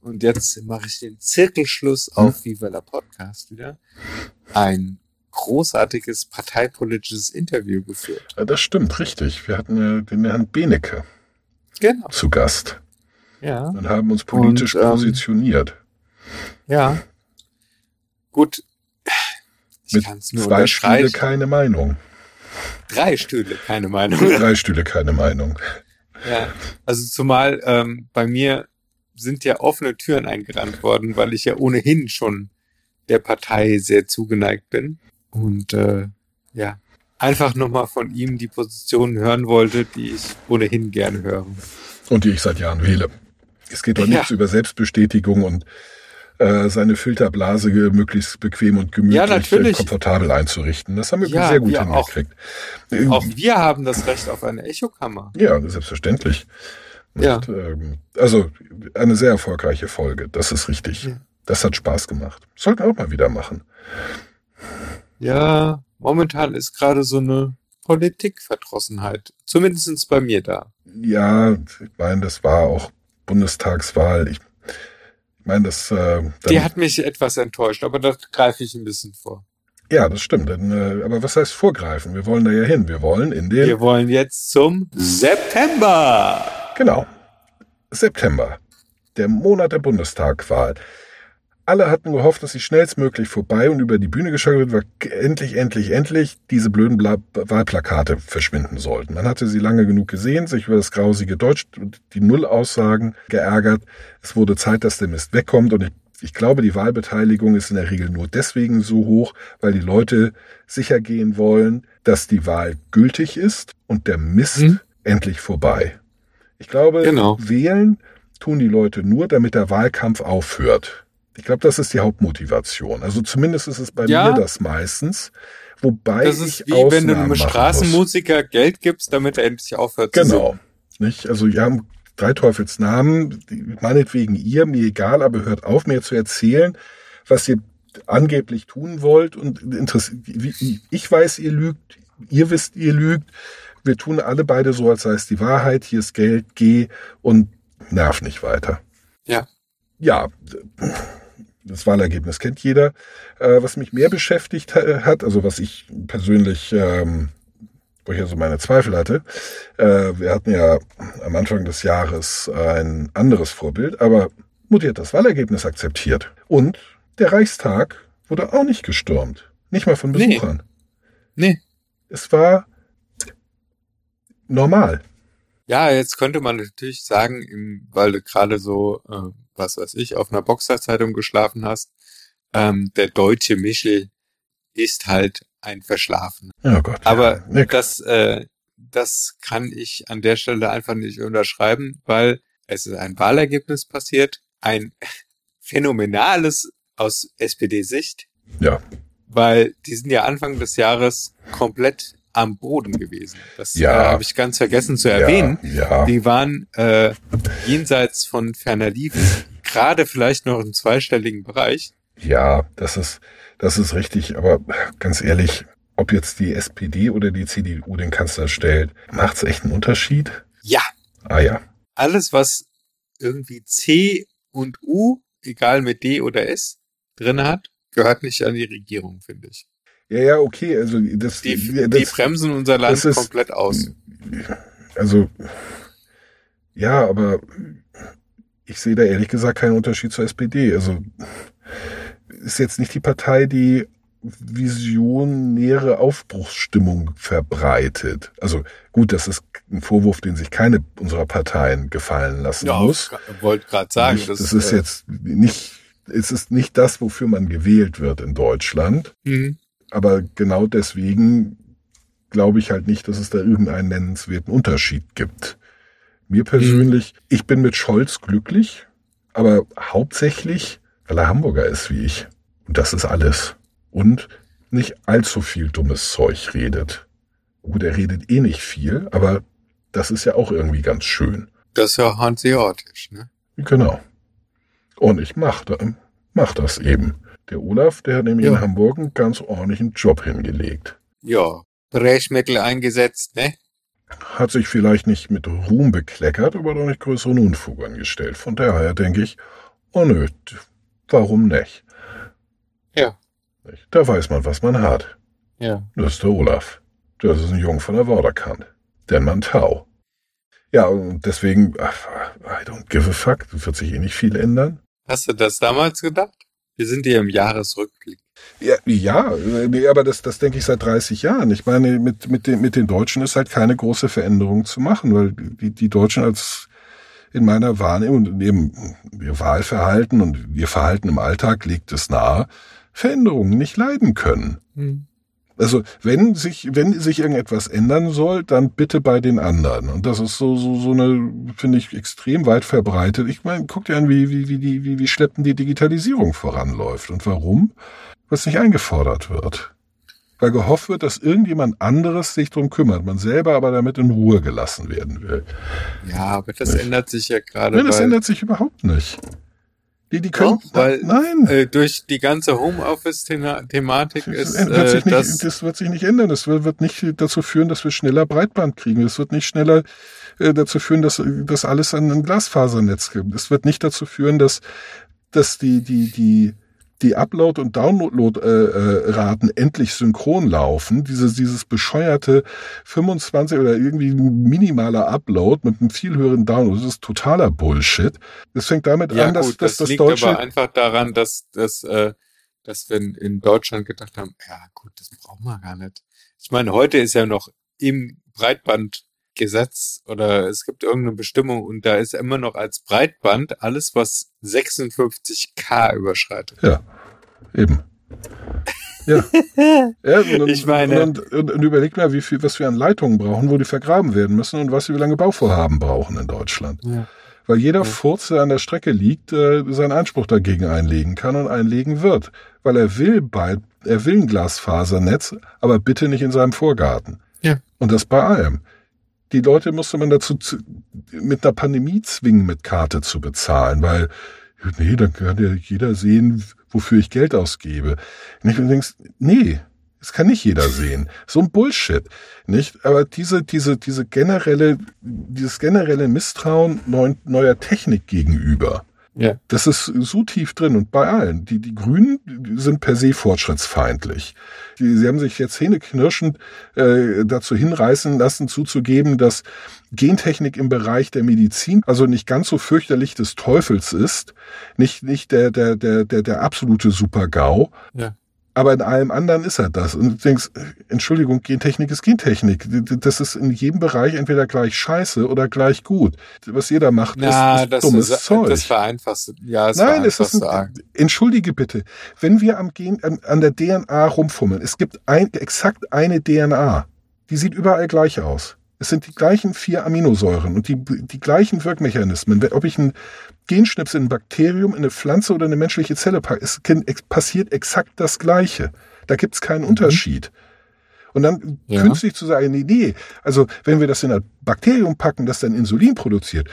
und jetzt mache ich den Zirkelschluss Hm? auf Viva la Podcast wieder, ein großartiges parteipolitisches Interview geführt. Ja, das stimmt, richtig. Wir hatten ja den Herrn Benecke Genau. zu Gast Ja. und haben uns politisch Und, ähm, positioniert. Ja. Gut. Ich kann es nur zwei Stühle keine Meinung. Drei Stühle, keine Meinung. [LAUGHS] Drei Stühle keine Meinung. Ja, also zumal ähm, bei mir sind ja offene Türen eingerannt worden, weil ich ja ohnehin schon der Partei sehr zugeneigt bin. Und äh, ja, einfach nochmal von ihm die Positionen hören wollte, die ich ohnehin gerne höre. Und die ich seit Jahren wähle. Es geht doch Ja. nichts über Selbstbestätigung und äh, seine Filterblase möglichst bequem und gemütlich Ja, äh, komfortabel einzurichten. Das haben wir Ja, sehr gut wir auch. hingekriegt. Äh, Auch wir haben das Recht auf eine Echokammer. Ja, selbstverständlich. Ja. Und, ähm, also eine sehr erfolgreiche Folge, das ist richtig. Ja. Das hat Spaß gemacht. Sollten wir auch mal wieder machen. Ja, momentan ist gerade so eine Politikverdrossenheit. Zumindestens bei mir da. Ja, ich meine, das war auch Bundestagswahl. Ich, ich meine, das, äh, Die hat mich etwas enttäuscht, aber da greife ich ein bisschen vor. ja, das stimmt. Dann, äh, aber was heißt vorgreifen? Wir wollen da ja hin. Wir wollen in den Wir wollen jetzt zum September. Genau. September. Der Monat der Bundestagwahl. Alle hatten gehofft, dass sie schnellstmöglich vorbei und über die Bühne geschaltet wird, weil endlich, endlich, endlich diese blöden Bla Wahlplakate verschwinden sollten. Man hatte sie lange genug gesehen, sich über das grausige Deutsch und die Nullaussagen geärgert. Es wurde Zeit, dass der Mist wegkommt und ich, ich glaube, die Wahlbeteiligung ist in der Regel nur deswegen so hoch, weil die Leute sicher gehen wollen, dass die Wahl gültig ist und der Mist Mhm. endlich vorbei. Ich glaube, Genau. wählen tun die Leute nur, damit der Wahlkampf aufhört. Ich glaube, das ist die Hauptmotivation. Also zumindest ist es bei Ja. mir das meistens. Wobei Das ich ist wie wenn du Ausnahmen einem. Straßenmusiker Geld gibst, damit er endlich aufhört zu Genau. singen. Nicht? Also wir haben drei Teufelsnamen, meinetwegen ihr, mir egal, aber hört auf, mir zu erzählen, was ihr angeblich tun wollt. Und ich weiß, ihr lügt, ihr wisst, ihr lügt. Wir tun alle beide so, als sei es die Wahrheit, hier ist Geld, geh und nerv nicht weiter. Ja. Ja, das Wahlergebnis kennt jeder. Äh, was mich mehr beschäftigt ha- hat, also was ich persönlich, ähm, wo ich also meine Zweifel hatte, äh, wir hatten ja am Anfang des Jahres ein anderes Vorbild, aber Mutti hat das Wahlergebnis akzeptiert. Und der Reichstag wurde auch nicht gestürmt. Nicht mal von Nee. Besuchern. Nee. Es war normal. Ja, jetzt könnte man natürlich sagen, im, weil du gerade so, äh, was weiß ich, auf einer Boxerzeitung geschlafen hast, ähm, der deutsche Michel ist halt ein Verschlafen. Oh Gott. Aber ja. das, äh, das kann ich an der Stelle einfach nicht unterschreiben, weil es ist ein Wahlergebnis passiert, ein [LAUGHS] phänomenales aus SPD-Sicht, Ja. weil die sind ja Anfang des Jahres komplett am Boden gewesen. Das Ja. äh, habe ich ganz vergessen zu erwähnen. Ja, ja. Die waren äh, jenseits von ferner Liefen, gerade vielleicht noch im zweistelligen Bereich. Ja, das ist, das ist richtig. Aber ganz ehrlich, ob jetzt die SPD oder die CDU den Kanzler stellt, macht's echt einen Unterschied? Ja, Ah ja. alles, was irgendwie C und U, egal mit D oder S, drin hat, gehört nicht an die Regierung, finde ich. Ja, ja, okay. Also das, Die, das die bremsen unser Land das ist- komplett aus. also ja, aber ich sehe da ehrlich gesagt keinen Unterschied zur SPD. Also ist jetzt nicht die Partei, die visionäre Aufbruchsstimmung verbreitet. Also gut, das ist ein Vorwurf, den sich keine unserer Parteien gefallen lassen muss. wollte gerade sagen. nicht, das, das ist äh, jetzt nicht, es ist nicht das, wofür man gewählt wird in Deutschland. mhm. Aber genau deswegen glaube ich halt nicht, dass es da irgendeinen nennenswerten Unterschied gibt. Mir persönlich, ich bin mit Scholz glücklich, aber hauptsächlich, weil er Hamburger ist wie ich. Und das ist alles. Und nicht allzu viel dummes Zeug redet. Gut, er redet eh nicht viel, aber das ist ja auch irgendwie ganz schön. Das ist ja hanseatisch, ne? Genau. Und ich mach, da, mach das eben. Der Olaf, der hat nämlich Ja. in Hamburg einen ganz ordentlichen Job hingelegt. ja, Brechmittel eingesetzt, ne? Hat sich vielleicht nicht mit Ruhm bekleckert, aber doch nicht größeren Unfug angestellt. Von daher denke ich, oh nö, warum nicht? Ja. Da weiß man, was man hat. Ja. Das ist der Olaf. Das ist ein Jung von der Vorderkant. Der Mann Tau. Ja, und deswegen, I don't give a fuck. Wird sich eh nicht viel ändern. Hast du das damals gedacht? Wir sind hier im Jahresrückblick. Ja, ja nee, aber das, das denke ich seit 30 Jahren. Ich meine, mit, mit, den, mit den Deutschen ist halt keine große Veränderung zu machen, weil die, die Deutschen als in meiner Wahrnehmung und eben ihr Wahlverhalten und ihr Verhalten im Alltag legt es nahe, Veränderungen nicht leiden können. Hm. Also wenn sich, wenn sich irgendetwas ändern soll, dann bitte bei den anderen. Und das ist so, so, so eine, finde ich, extrem weit verbreitet. Ich meine, guck dir an, wie, wie, wie, wie, wie schleppend die Digitalisierung voranläuft. Und warum? Es nicht eingefordert wird. Weil gehofft wird, dass irgendjemand anderes sich drum kümmert, man selber aber damit in Ruhe gelassen werden will. Ja, aber das nicht. ändert sich ja gerade. Nein, das ändert sich überhaupt nicht. Die, die können, Doch, weil nein. Äh, durch die ganze Homeoffice-Thematik ist das wird, sich äh, nicht, das, wird sich nicht ändern. Das wird, wird nicht dazu führen, dass wir schneller Breitband kriegen. Das wird nicht schneller äh, dazu führen, dass das alles an ein Glasfasernetz gibt. Es wird nicht dazu führen, dass dass die die die die Upload- und Download-Raten endlich synchron laufen, dieses, dieses bescheuerte 25 oder irgendwie minimaler Upload mit einem viel höheren Download, das ist totaler Bullshit. Das fängt damit ja, an, dass, gut, dass das, das liegt Deutsche... aber einfach daran, dass, dass, äh, dass wir in Deutschland gedacht haben, ja gut, das brauchen wir gar nicht. Ich meine, heute ist ja noch im Breitband Gesetz oder es gibt irgendeine Bestimmung und da ist immer noch als Breitband alles, was 56k überschreitet. Ja, eben. Ja. [LAUGHS] ja und, Ich meine- und, und, und überleg mal, wie viel, was wir an Leitungen brauchen, wo die vergraben werden müssen und was wir wie lange Bauvorhaben brauchen in Deutschland. Ja. Weil jeder Ja. Furz, der an der Strecke liegt, äh, seinen Einspruch dagegen einlegen kann und einlegen wird. Weil er will bei, er will ein Glasfasernetz, aber bitte nicht in seinem Vorgarten. Ja. Und das bei allem. Die Leute musste man dazu zu, mit einer Pandemie zwingen, mit Karte zu bezahlen, weil, nee, dann kann ja jeder sehen, wofür ich Geld ausgebe. Und ich denkst, nee, das kann nicht jeder sehen. So ein Bullshit, nicht? Aber diese, diese, diese generelle, dieses generelle Misstrauen neu, neuer Technik gegenüber, Ja. das ist so tief drin und bei allen. Die, die Grünen sind per se fortschrittsfeindlich. Die, sie haben sich jetzt hähneknirschend äh, dazu hinreißen lassen, zuzugeben, dass Gentechnik im Bereich der Medizin also nicht ganz so fürchterlich des Teufels ist, nicht, nicht der, der, der, der, der absolute Super-GAU. Ja. Aber in allem anderen ist er das. Und du denkst, Entschuldigung, Gentechnik ist Gentechnik. Das ist in jedem Bereich entweder gleich scheiße oder gleich gut. Was jeder macht, Na, ist, ist das dummes ist, Zeug. das vereinfachst ja, das Nein, es ist ein, entschuldige bitte, wenn wir am Gen, an, an der DNA rumfummeln, es gibt ein, exakt eine DNA, die sieht überall gleich aus. Es sind die gleichen vier Aminosäuren und die, die gleichen Wirkmechanismen. Ob ich ein Genschnipsel in ein Bakterium, in eine Pflanze oder eine menschliche Zelle packe, es passiert exakt das Gleiche. Da gibt's keinen Unterschied. Und dann Ja. künstlich zu sagen, nee, nee, also wenn wir das in ein Bakterium packen, das dann Insulin produziert,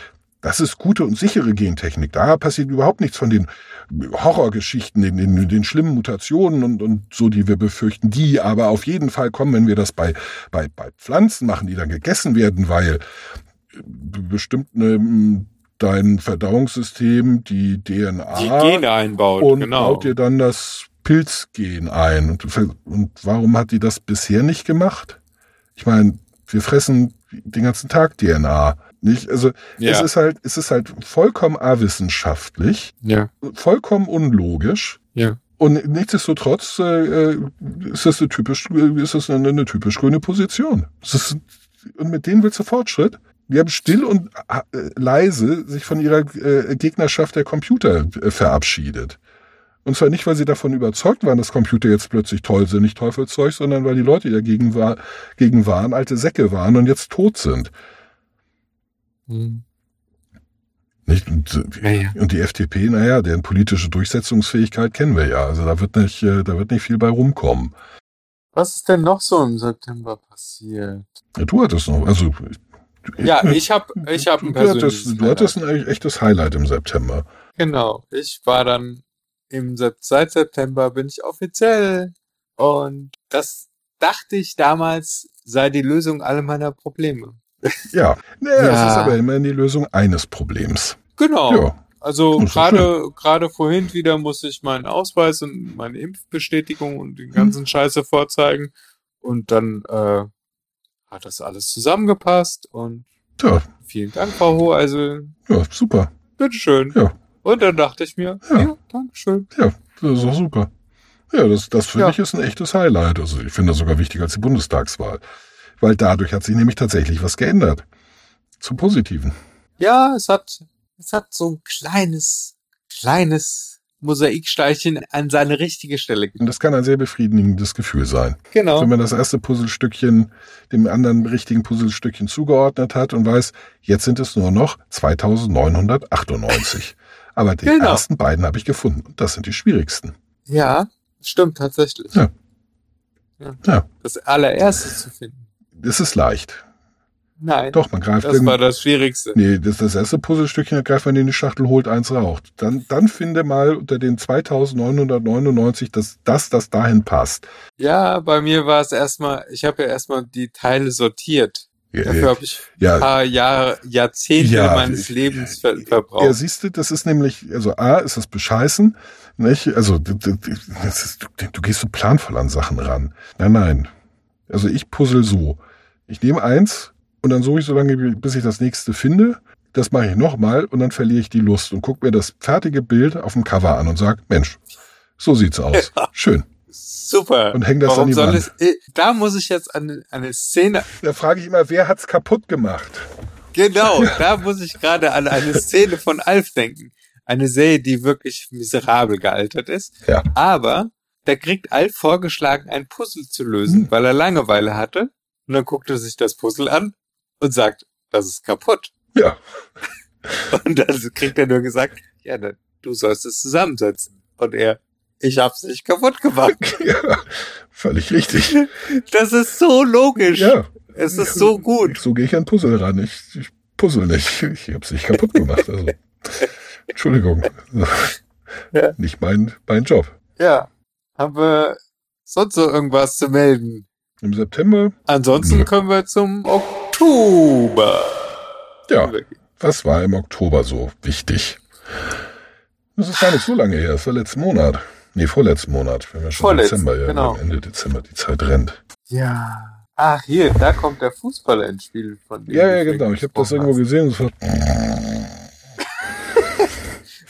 das ist gute und sichere Gentechnik. Da passiert überhaupt nichts von den Horrorgeschichten, den, den, den schlimmen Mutationen und, und so, die wir befürchten, die aber auf jeden Fall kommen, wenn wir das bei, bei, bei Pflanzen machen, die dann gegessen werden, weil bestimmt eine, dein Verdauungssystem die DNA Die Gene einbaut, und genau. baut dir dann das Pilzgen ein. Und, und warum hat die das bisher nicht gemacht? Ich meine, wir fressen den ganzen Tag DNA. Nicht? Also es Ja. ist halt, es ist halt vollkommen awissenschaftlich, Ja, vollkommen unlogisch. ja. Und nichtsdestotrotz äh, äh, ist das eine typisch, äh, ist das eine, eine typisch grüne Position. Ist, und mit denen willst du Fortschritt? Die haben still und äh, leise sich von ihrer äh, Gegnerschaft der Computer äh, verabschiedet. Und zwar nicht, weil sie davon überzeugt waren, dass Computer jetzt plötzlich toll sind, nicht Teufelszeug, sondern weil die Leute, die dagegen war, gegen waren, alte Säcke waren und jetzt tot sind. Hm. Nicht? Und, äh, Ja, ja. und die FDP, naja, deren politische Durchsetzungsfähigkeit kennen wir ja. Also da wird nicht, äh, da wird nicht viel bei rumkommen. Was ist denn noch so im September passiert? Ja, Du hattest noch, also Ja, ich habe ich hab ein du, hattest, du hattest ein echtes Highlight im September. Genau, ich war dann im seit September bin ich offiziell und das dachte ich damals, sei die Lösung aller meiner Probleme. Ja, naja, [LAUGHS] Ja. es ist aber immerhin die Lösung eines Problems. Genau. Ja. Also gerade gerade vorhin wieder muss ich meinen Ausweis und meine Impfbestätigung und den ganzen Scheiße vorzeigen und dann äh, hat das alles zusammengepasst und Tja, vielen Dank, Frau Ho, also ja, super. bitteschön. Ja. Und dann dachte ich mir, Ja. ja, Dankeschön. Ja, das ist auch super. Ja, das, das finde Ja. ich ist ein echtes Highlight. Also ich finde das sogar wichtiger als die Bundestagswahl. Weil dadurch hat sich nämlich tatsächlich was geändert. Zum Positiven. Ja, es hat es hat so ein kleines kleines Mosaiksteinchen an seine richtige Stelle. Und das kann ein sehr befriedigendes Gefühl sein. Genau. Wenn man das erste Puzzlestückchen dem anderen richtigen Puzzlestückchen zugeordnet hat und weiß, jetzt sind es nur noch 2998. Aber die Genau. ersten beiden habe ich gefunden. Und das sind die schwierigsten. Ja, stimmt tatsächlich. Ja. Ja. Ja. Das allererste zu finden. Das ist leicht. Nein. Doch, man greift Das irgend- war das Schwierigste. Nee, das, das erste Puzzlestückchen, da greift man in die Schachtel, holt eins raucht. Dann, dann finde mal unter den 2999 das, das, das dahin passt. Ja, bei mir war es erstmal, ich habe ja erstmal die Teile sortiert. Dafür habe ich ein Ja, paar Jahre, Jahrzehnte Ja, meines Lebens ver ja, verbraucht. siehst du, das ist nämlich, also A, ist das bescheißen, nicht? Also, ist, du, du gehst so planvoll an Sachen ran. Nein, nein. Also ich puzzle so. Ich nehme eins und dann suche ich so lange, bis ich das nächste finde. Das mache ich nochmal und dann verliere ich die Lust und gucke mir das fertige Bild auf dem Cover an und sage, Mensch, so sieht's aus. [LAUGHS] Schön. Super. Und häng das Warum an die soll Wand. es, äh, da muss ich jetzt an eine Szene, Da frage ich immer, wer hat's kaputt gemacht? genau, [LAUGHS] da muss ich gerade an eine Szene von Alf denken. Eine Serie, die wirklich miserabel gealtert ist. Ja. Aber da kriegt Alf vorgeschlagen, ein Puzzle zu lösen, Hm. weil er Langeweile hatte. Und dann guckt er sich das Puzzle an und sagt, das ist kaputt. Ja. [LAUGHS] Und dann kriegt er nur gesagt, ja, dann, du sollst es zusammensetzen. Und er, ich hab's nicht kaputt gemacht. [LAUGHS] ja. Völlig richtig. Das ist so logisch. Ja. Es ist so gut. So gehe ich an Puzzle ran. Ich, ich puzzle nicht. Ich hab's nicht kaputt gemacht. Also. [LAUGHS] Entschuldigung. Ja. Nicht mein, mein Job. Ja. Haben wir sonst so irgendwas zu melden? Im September, Ansonsten können wir zum Oktober. ja, was war im Oktober so wichtig? Das ist gar nicht so lange her. Das war letzten Monat. Nee, vorletzten Monat. Wir haben ja schon Dezember, ja. genau. Ende Dezember. Die Zeit rennt. Ja. Ach, hier, da kommt der Fußballer ins Spiel von dem Ja, ja, genau. Ich habe das irgendwo gesehen. War, hast.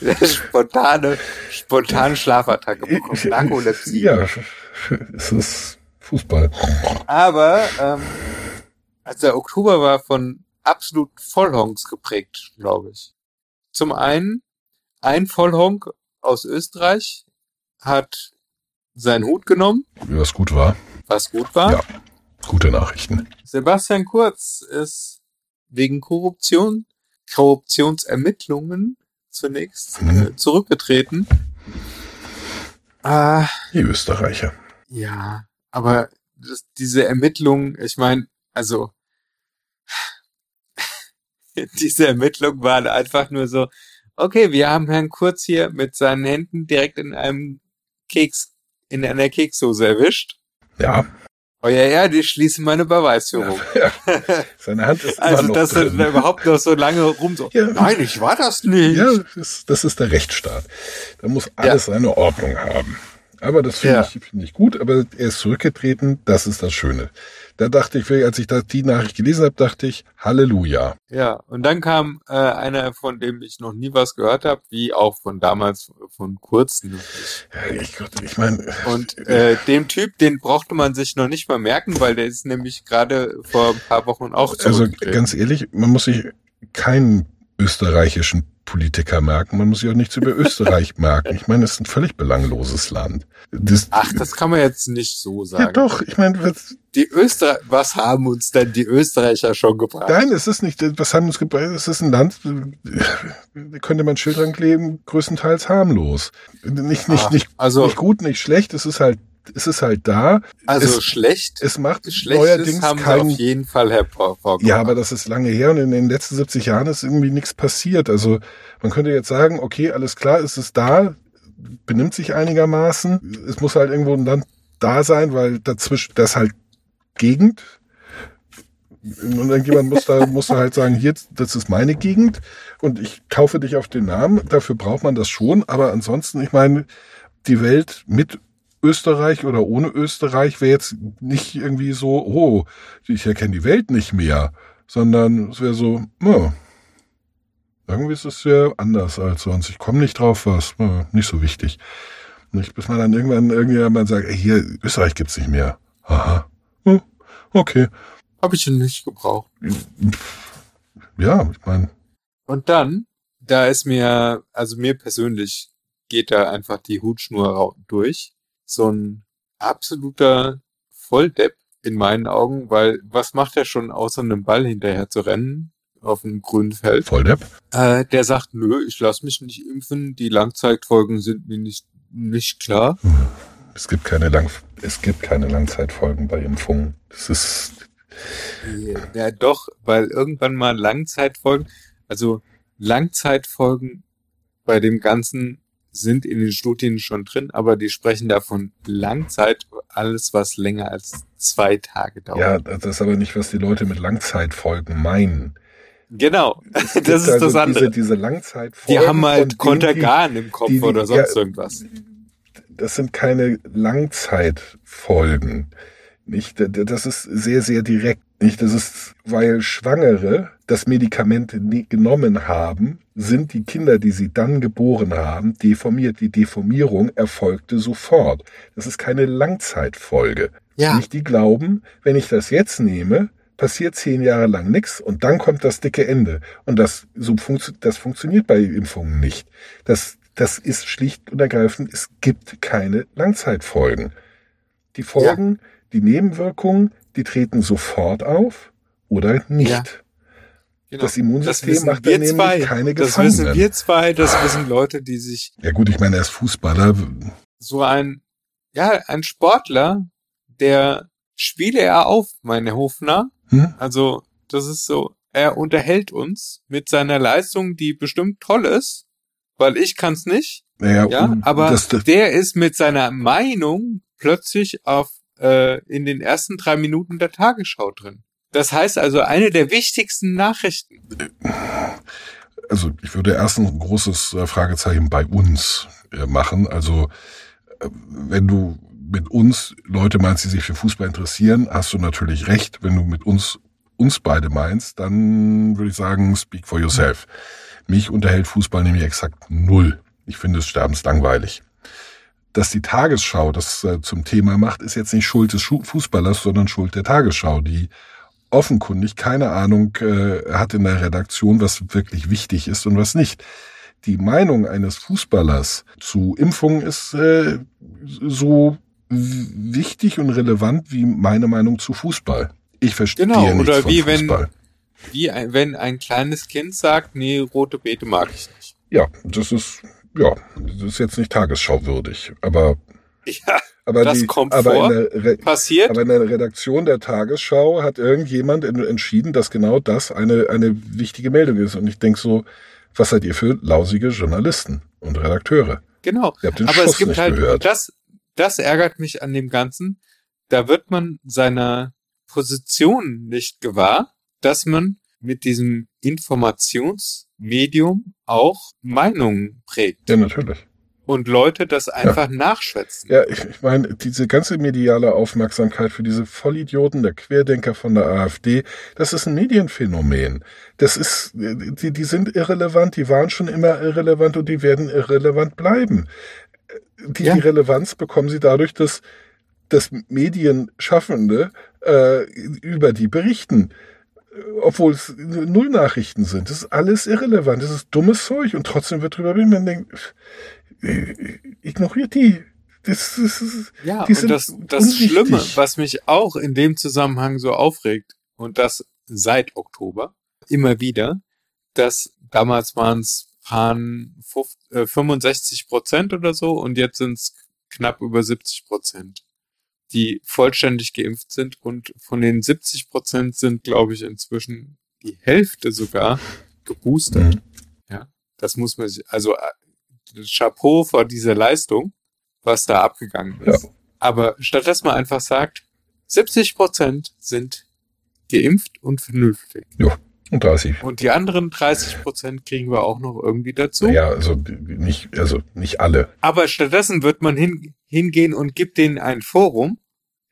[LAUGHS] Der spontane, spontane Schlafattacke bekommen. [LAUGHS] Narkolepsie. ja, [LAUGHS] es ist Fußball. Aber ähm, also der Oktober war von absolut Vollhonks geprägt, glaube ich. Zum einen, ein Vollhonk aus Österreich hat seinen Hut genommen, was gut war. was gut war. Ja. Gute Nachrichten. Sebastian Kurz ist wegen Korruption, Korruptionsermittlungen zunächst Mhm. äh, zurückgetreten. Ah, Die Österreicher. Ja, aber das, diese Ermittlungen, ich meine, also [LAUGHS] diese Ermittlungen waren einfach nur so, okay, wir haben Herrn Kurz hier mit seinen Händen direkt in einem Keks, in einer Kekssoße erwischt. Ja, Euer Ehr, die schließen meine Beweisführung. [LAUGHS] seine Hand ist also, noch dass er drin. da überhaupt noch so lange rum so, Ja. nein, ich war das nicht. Ja, das, das ist der Rechtsstaat. Da muss alles seine Ordnung haben. Aber das finde Ja. ich, finde ich gut, aber er ist zurückgetreten, das ist das Schöne. Da dachte ich, als ich da die Nachricht gelesen habe, dachte ich, Halleluja. Ja, und dann kam äh, einer, von dem ich noch nie was gehört habe, wie auch von damals von Kurz nämlich. Ja, Ich, ich meine, Und äh, dem Typ, den brauchte man sich noch nicht mal merken, weil der ist nämlich gerade vor ein paar Wochen auch also ganz ehrlich, man muss sich keinen österreichischen Politiker merken, man muss sich auch nichts über Österreich [LAUGHS] merken. Ich meine, es ist ein völlig belangloses Land. Das, Ach, das kann man jetzt nicht so sagen. ja doch, ich meine, was, Die Öster was haben uns denn die Österreicher schon gebracht? Nein, es ist nicht, was haben uns gebracht? Es ist ein Land, könnte man Schild dran kleben, größtenteils harmlos. Nicht, nicht, Ah, nicht, also- nicht gut, nicht schlecht, es ist halt, es ist halt da. Also es, schlecht, es macht schlechtes neuerdings haben keinen, auf jeden Fall hervorgebracht. ja, aber das ist lange her und in den letzten 70 Jahren ist irgendwie nichts passiert. Also, man könnte jetzt sagen, okay, alles klar, es ist da, benimmt sich einigermaßen. Es muss halt irgendwo ein Land da sein, weil dazwischen, das halt Gegend. Und irgendjemand muss da, [LAUGHS] muss da halt sagen, hier, das ist meine Gegend und ich kaufe dich auf den Namen. Dafür braucht man das schon. Aber ansonsten, ich meine, die Welt mit Österreich oder ohne Österreich wäre jetzt nicht irgendwie so, oh, ich erkenne die Welt nicht mehr, sondern es wäre so, ja, irgendwie ist es ja anders als sonst. Ich komme nicht drauf, was, ja, nicht so wichtig. Nicht, bis man dann irgendwann irgendjemand sagt, ey, hier, Österreich gibt's nicht mehr. Aha. Hm, okay. Habe ich ihn nicht gebraucht. Ja, ich meine. Und dann, da ist mir, also mir persönlich geht da einfach die Hutschnur durch. So ein absoluter Volldepp in meinen Augen, weil was macht er schon außer einem Ball hinterher zu rennen auf dem grünen Feld? Volldepp? Äh, der sagt, nö, ich lasse mich nicht impfen, die Langzeitfolgen sind mir nicht, nicht klar. Es gibt keine Lang es gibt keine Langzeitfolgen bei Impfungen. Das ist ja doch, weil irgendwann mal Langzeitfolgen, also Langzeitfolgen bei dem Ganzen sind in den Studien schon drin, aber die sprechen davon Langzeit, alles was länger als zwei Tage dauert. Ja, das ist aber nicht, was die Leute mit Langzeitfolgen meinen. Genau, [LAUGHS] das ist also das andere. Diese, diese Langzeitfolgen. Die haben halt Kontergan im Kopf die, die, oder sonst ja, irgendwas. Das sind keine Langzeitfolgen. Nicht, das ist sehr, sehr direkt. Nicht, das ist, weil Schwangere das Medikament genommen haben, sind die Kinder, die sie dann geboren haben, deformiert. Die Deformierung erfolgte sofort. Das ist keine Langzeitfolge. Ja. Nicht die glauben, wenn ich das jetzt nehme, passiert zehn Jahre lang nichts und dann kommt das dicke Ende. Und das, so funktio das funktioniert bei Impfungen nicht. Das, das ist schlicht und ergreifend, es gibt keine Langzeitfolgen. Die Folgen, ja. die Nebenwirkungen, die treten sofort auf oder nicht. Ja. Genau. Das Immunsystem das macht dann zwei. nämlich keine Das Gefangenen. wissen wir zwei, das wissen Leute, die sich. Ja gut, ich meine, er ist Fußballer. So ein, ja, ein Sportler, der spiele er auf, meine Hofner. Hm? Also, das ist so, er unterhält uns mit seiner Leistung, die bestimmt toll ist, weil ich kann's nicht. Naja, Ja, aber das, das, der ist mit seiner Meinung plötzlich auf äh, in den ersten drei Minuten der Tagesschau drin. Das heißt also eine der wichtigsten Nachrichten. also ich würde erst ein großes äh, Fragezeichen bei uns äh, machen. Also äh, wenn du mit uns Leute meinst, die sich für Fußball interessieren, hast du natürlich recht. Wenn du mit uns uns beide meinst, dann würde ich sagen, speak for yourself. Mich unterhält Fußball nämlich exakt null. Ich finde es sterbenslangweilig. Dass die Tagesschau das äh, zum Thema macht, ist jetzt nicht Schuld des Fußballers, sondern Schuld der Tagesschau, die offenkundig keine Ahnung äh, hat in der Redaktion, was wirklich wichtig ist und was nicht. Die Meinung eines Fußballers zu Impfungen ist äh, so wichtig und relevant wie meine Meinung zu Fußball. Ich verstehe Genau, nichts oder von wie Fußball. wenn, wie ein, wenn ein kleines Kind sagt, nee, rote Beete mag ich nicht. Ja, das ist ja, das ist jetzt nicht tagesschauwürdig, aber Ja, aber Das die, kommt aber vor. in der passiert. aber in der Redaktion der Tagesschau hat irgendjemand en- entschieden, dass genau das eine eine wichtige Meldung ist und ich denke so, was seid ihr für lausige Journalisten und Redakteure? Genau. Ihr habt den Aber Schuss es gibt nicht halt, gehört. das, das ärgert mich an dem Ganzen. Da wird man seiner Position nicht gewahr, dass man mit diesem Informationsmedium auch Meinungen prägt Ja, natürlich. und Leute das einfach nachschwätzen. Ja, ich, ich meine, diese ganze mediale Aufmerksamkeit für diese Vollidioten der Querdenker von der AfD, das ist ein Medienphänomen. Das ist, die, die sind irrelevant, die waren schon immer irrelevant und die werden irrelevant bleiben. Die, Ja. die Relevanz bekommen sie dadurch, dass, dass Medienschaffende äh, über die berichten. Obwohl es null Nachrichten sind. Das ist alles irrelevant. Das ist dummes Zeug und trotzdem wird drüber berichtet. Man denkt, äh, ignoriert die. Das, das, das, Ja, die und das, das unwichtig. Schlimme, was mich auch in dem Zusammenhang so aufregt, und das seit Oktober, immer wieder, dass damals waren es 65 Prozent oder so und jetzt sind es knapp über 70 Prozent, die vollständig geimpft sind und von den 70 Prozent sind, glaube ich, inzwischen die Hälfte sogar geboostert. Mhm. Ja, das muss man sich, also äh, Chapeau vor dieser Leistung, was da abgegangen ist. Aber statt dass man einfach sagt, 70 Prozent sind geimpft und vernünftig. Und 30. Und die anderen 30 Prozent kriegen wir auch noch irgendwie dazu. Ja, also nicht, also nicht alle. Aber stattdessen wird man hin, hingehen und gibt denen ein Forum,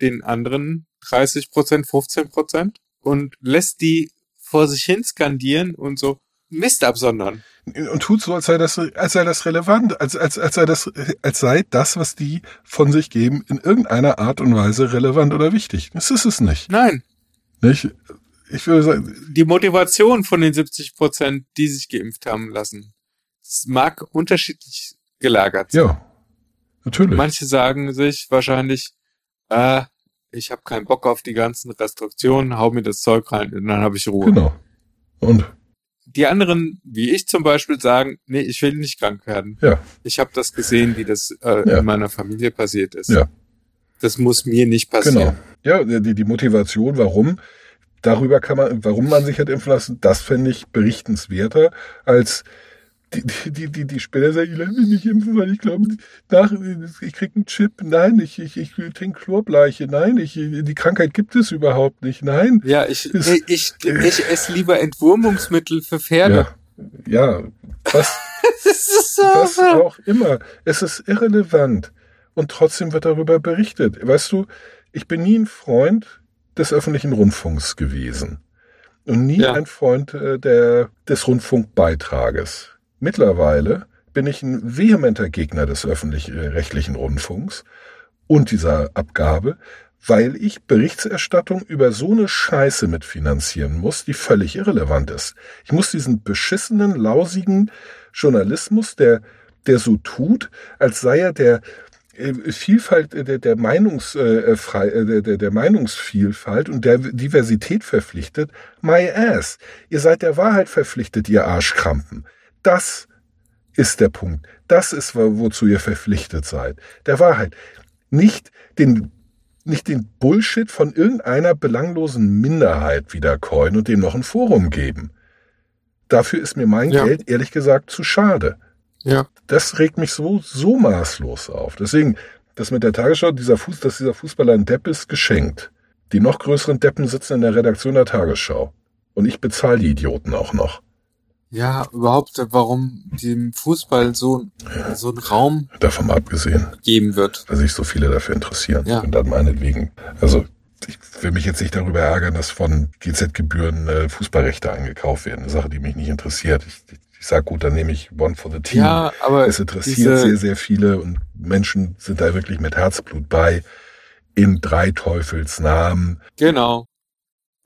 den anderen 30 Prozent, 15 Prozent, und lässt die vor sich hin skandieren und so Mist absondern. Und tut so, als sei das, als sei das relevant, als, als, als sei das, als sei das, was die von sich geben, in irgendeiner Art und Weise relevant oder wichtig. Das ist es nicht. Nein, Nicht? Ich würde sagen, die Motivation von den 70 Prozent, die sich geimpft haben lassen, mag unterschiedlich gelagert sein. ja. Natürlich. Manche sagen sich wahrscheinlich, äh, ich habe keinen Bock auf die ganzen Restriktionen, hau mir das Zeug rein und dann habe ich Ruhe. Genau. Und Die anderen, wie ich zum Beispiel, sagen, nee, ich will nicht krank werden. Ja. Ich habe das gesehen, wie das äh, Ja. in meiner Familie passiert ist. Ja. Das muss mir nicht passieren. Genau. Ja, die, die Motivation, warum, darüber kann man, warum man sich hat impfen lassen, das fände ich berichtenswerter als die, die, die, die, die Spinner sagen, ich lasse mich nicht impfen, weil ich glaube, nach, ich krieg einen Chip. Nein, ich, ich, ich trinke Chlorbleiche. Nein, ich, die Krankheit gibt es überhaupt nicht. Nein. Ja, ich, Das- ich, ich, ich esse lieber Entwurmungsmittel für Pferde. Ja, ja, was, [LAUGHS] Das ist so. was auch immer. Es ist irrelevant. Und trotzdem wird darüber berichtet. Weißt du, ich bin nie ein Freund des öffentlichen Rundfunks gewesen. Und nie Ja. ein Freund äh, der, des Rundfunkbeitrages. Mittlerweile bin ich ein vehementer Gegner des öffentlich-rechtlichen Rundfunks und dieser Abgabe, weil ich Berichterstattung über so eine Scheiße mitfinanzieren muss, die völlig irrelevant ist. Ich muss diesen beschissenen, lausigen Journalismus, der, der so tut, als sei er der äh, Vielfalt äh, der, der, Meinungs, äh, äh, der, der, der Meinungsvielfalt und der Diversität verpflichtet. My ass. Ihr seid der Wahrheit verpflichtet, ihr Arschkrampen. Das ist der Punkt. Das ist, wo- wozu ihr verpflichtet seid. Der Wahrheit. Nicht den, nicht den Bullshit von irgendeiner belanglosen Minderheit wiedercoin und dem noch ein Forum geben. Dafür ist mir mein Ja. Geld ehrlich gesagt zu schade. Ja. Das regt mich so, so maßlos auf. Deswegen, das mit der Tagesschau, dieser Fuß, dass dieser Fußballer ein Depp ist, geschenkt. Die noch größeren Deppen sitzen in der Redaktion der Tagesschau. Und ich bezahle die Idioten auch noch. Ja, überhaupt, warum dem Fußball so, so einen Raum Davon abgesehen, geben wird. weil sich so viele dafür interessieren. Ja. Und dann meinetwegen. Also, ich will mich jetzt nicht darüber ärgern, dass von GZ-Gebühren äh, Fußballrechte eingekauft werden. Eine Sache, die mich nicht interessiert. Ich, ich, ich sag gut, dann nehme ich One for the Team. Ja, aber Es interessiert sehr, sehr viele und Menschen sind da wirklich mit Herzblut bei. In drei Teufels Namen. Genau.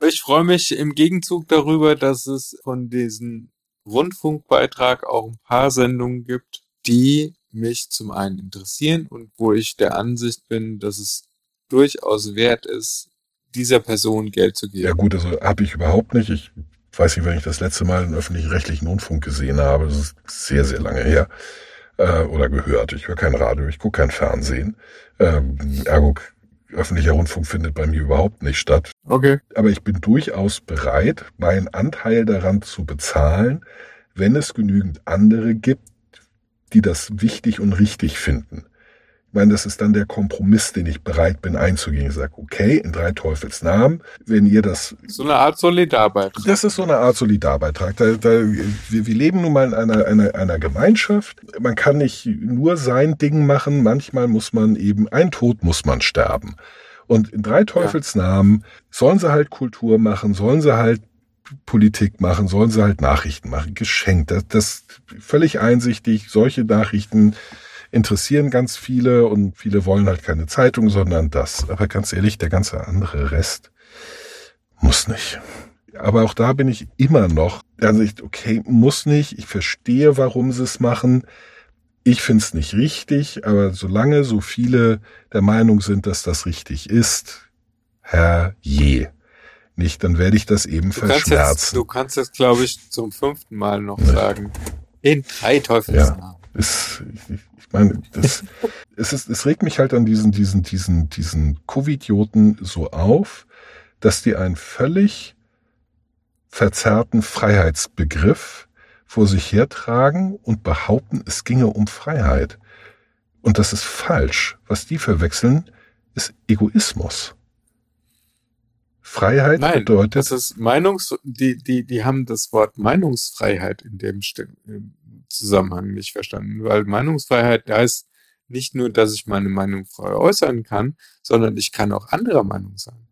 Ich freue mich im Gegenzug darüber, dass es von diesem Rundfunkbeitrag auch ein paar Sendungen gibt, die mich zum einen interessieren und wo ich der Ansicht bin, dass es durchaus wert ist, dieser Person Geld zu Ja geben. gut, also habe ich überhaupt nicht. Ich weiß nicht, wenn ich das letzte Mal einen öffentlich-rechtlichen Rundfunk gesehen habe. Das ist sehr, sehr lange her. Äh, oder gehört. Ich höre kein Radio, ich gucke kein Fernsehen. Ähm, ergo, öffentlicher Rundfunk findet bei mir überhaupt nicht statt. Okay. aber ich bin durchaus bereit, meinen Anteil daran zu bezahlen, wenn es genügend andere gibt, die das wichtig und richtig finden. Ich meine, das ist dann der Kompromiss, den ich bereit bin einzugehen. Ich sage, okay, in drei Teufels Namen, wenn ihr das So eine Art Solidarbeitrag. das ist so eine Art Solidarbeitrag. Da, da, wir, wir leben nun mal in einer, einer, einer Gemeinschaft. Man kann nicht nur sein Ding machen. Manchmal muss man eben, ein Tod muss man sterben. Und in drei Teufelsnamen sollen sie halt Kultur machen, sollen sie halt Politik machen, sollen sie halt Nachrichten machen. Geschenkt. Das, das völlig einsichtig. Solche Nachrichten interessieren ganz viele und viele wollen halt keine Zeitung, sondern das. Aber ganz ehrlich, der ganze andere Rest muss nicht. Aber auch da bin ich immer noch der Ansicht, okay, muss nicht. Ich verstehe, warum sie es machen. Ich finde es nicht richtig, aber solange so viele der Meinung sind, dass das richtig ist, Herr je. Nicht, dann werde ich das eben Du kannst jetzt, verschmerzen. du kannst jetzt, glaube ich, zum fünften Mal noch Ja. sagen. In drei Teufelsnamen. Es, ich, ich meine, das, es, ist, es regt mich halt an diesen, diesen, diesen, diesen Covidioten so auf, dass die einen völlig verzerrten Freiheitsbegriff vor sich hertragen und behaupten, es ginge um Freiheit. Und das ist falsch. Was die verwechseln, ist Egoismus. Freiheit Nein, bedeutet. das ist Meinungs, die, die, die haben das Wort Meinungsfreiheit in dem im Zusammenhang nicht verstanden, weil Meinungsfreiheit heißt nicht nur, dass ich meine Meinung frei äußern kann, sondern ich kann auch anderer Meinung sein.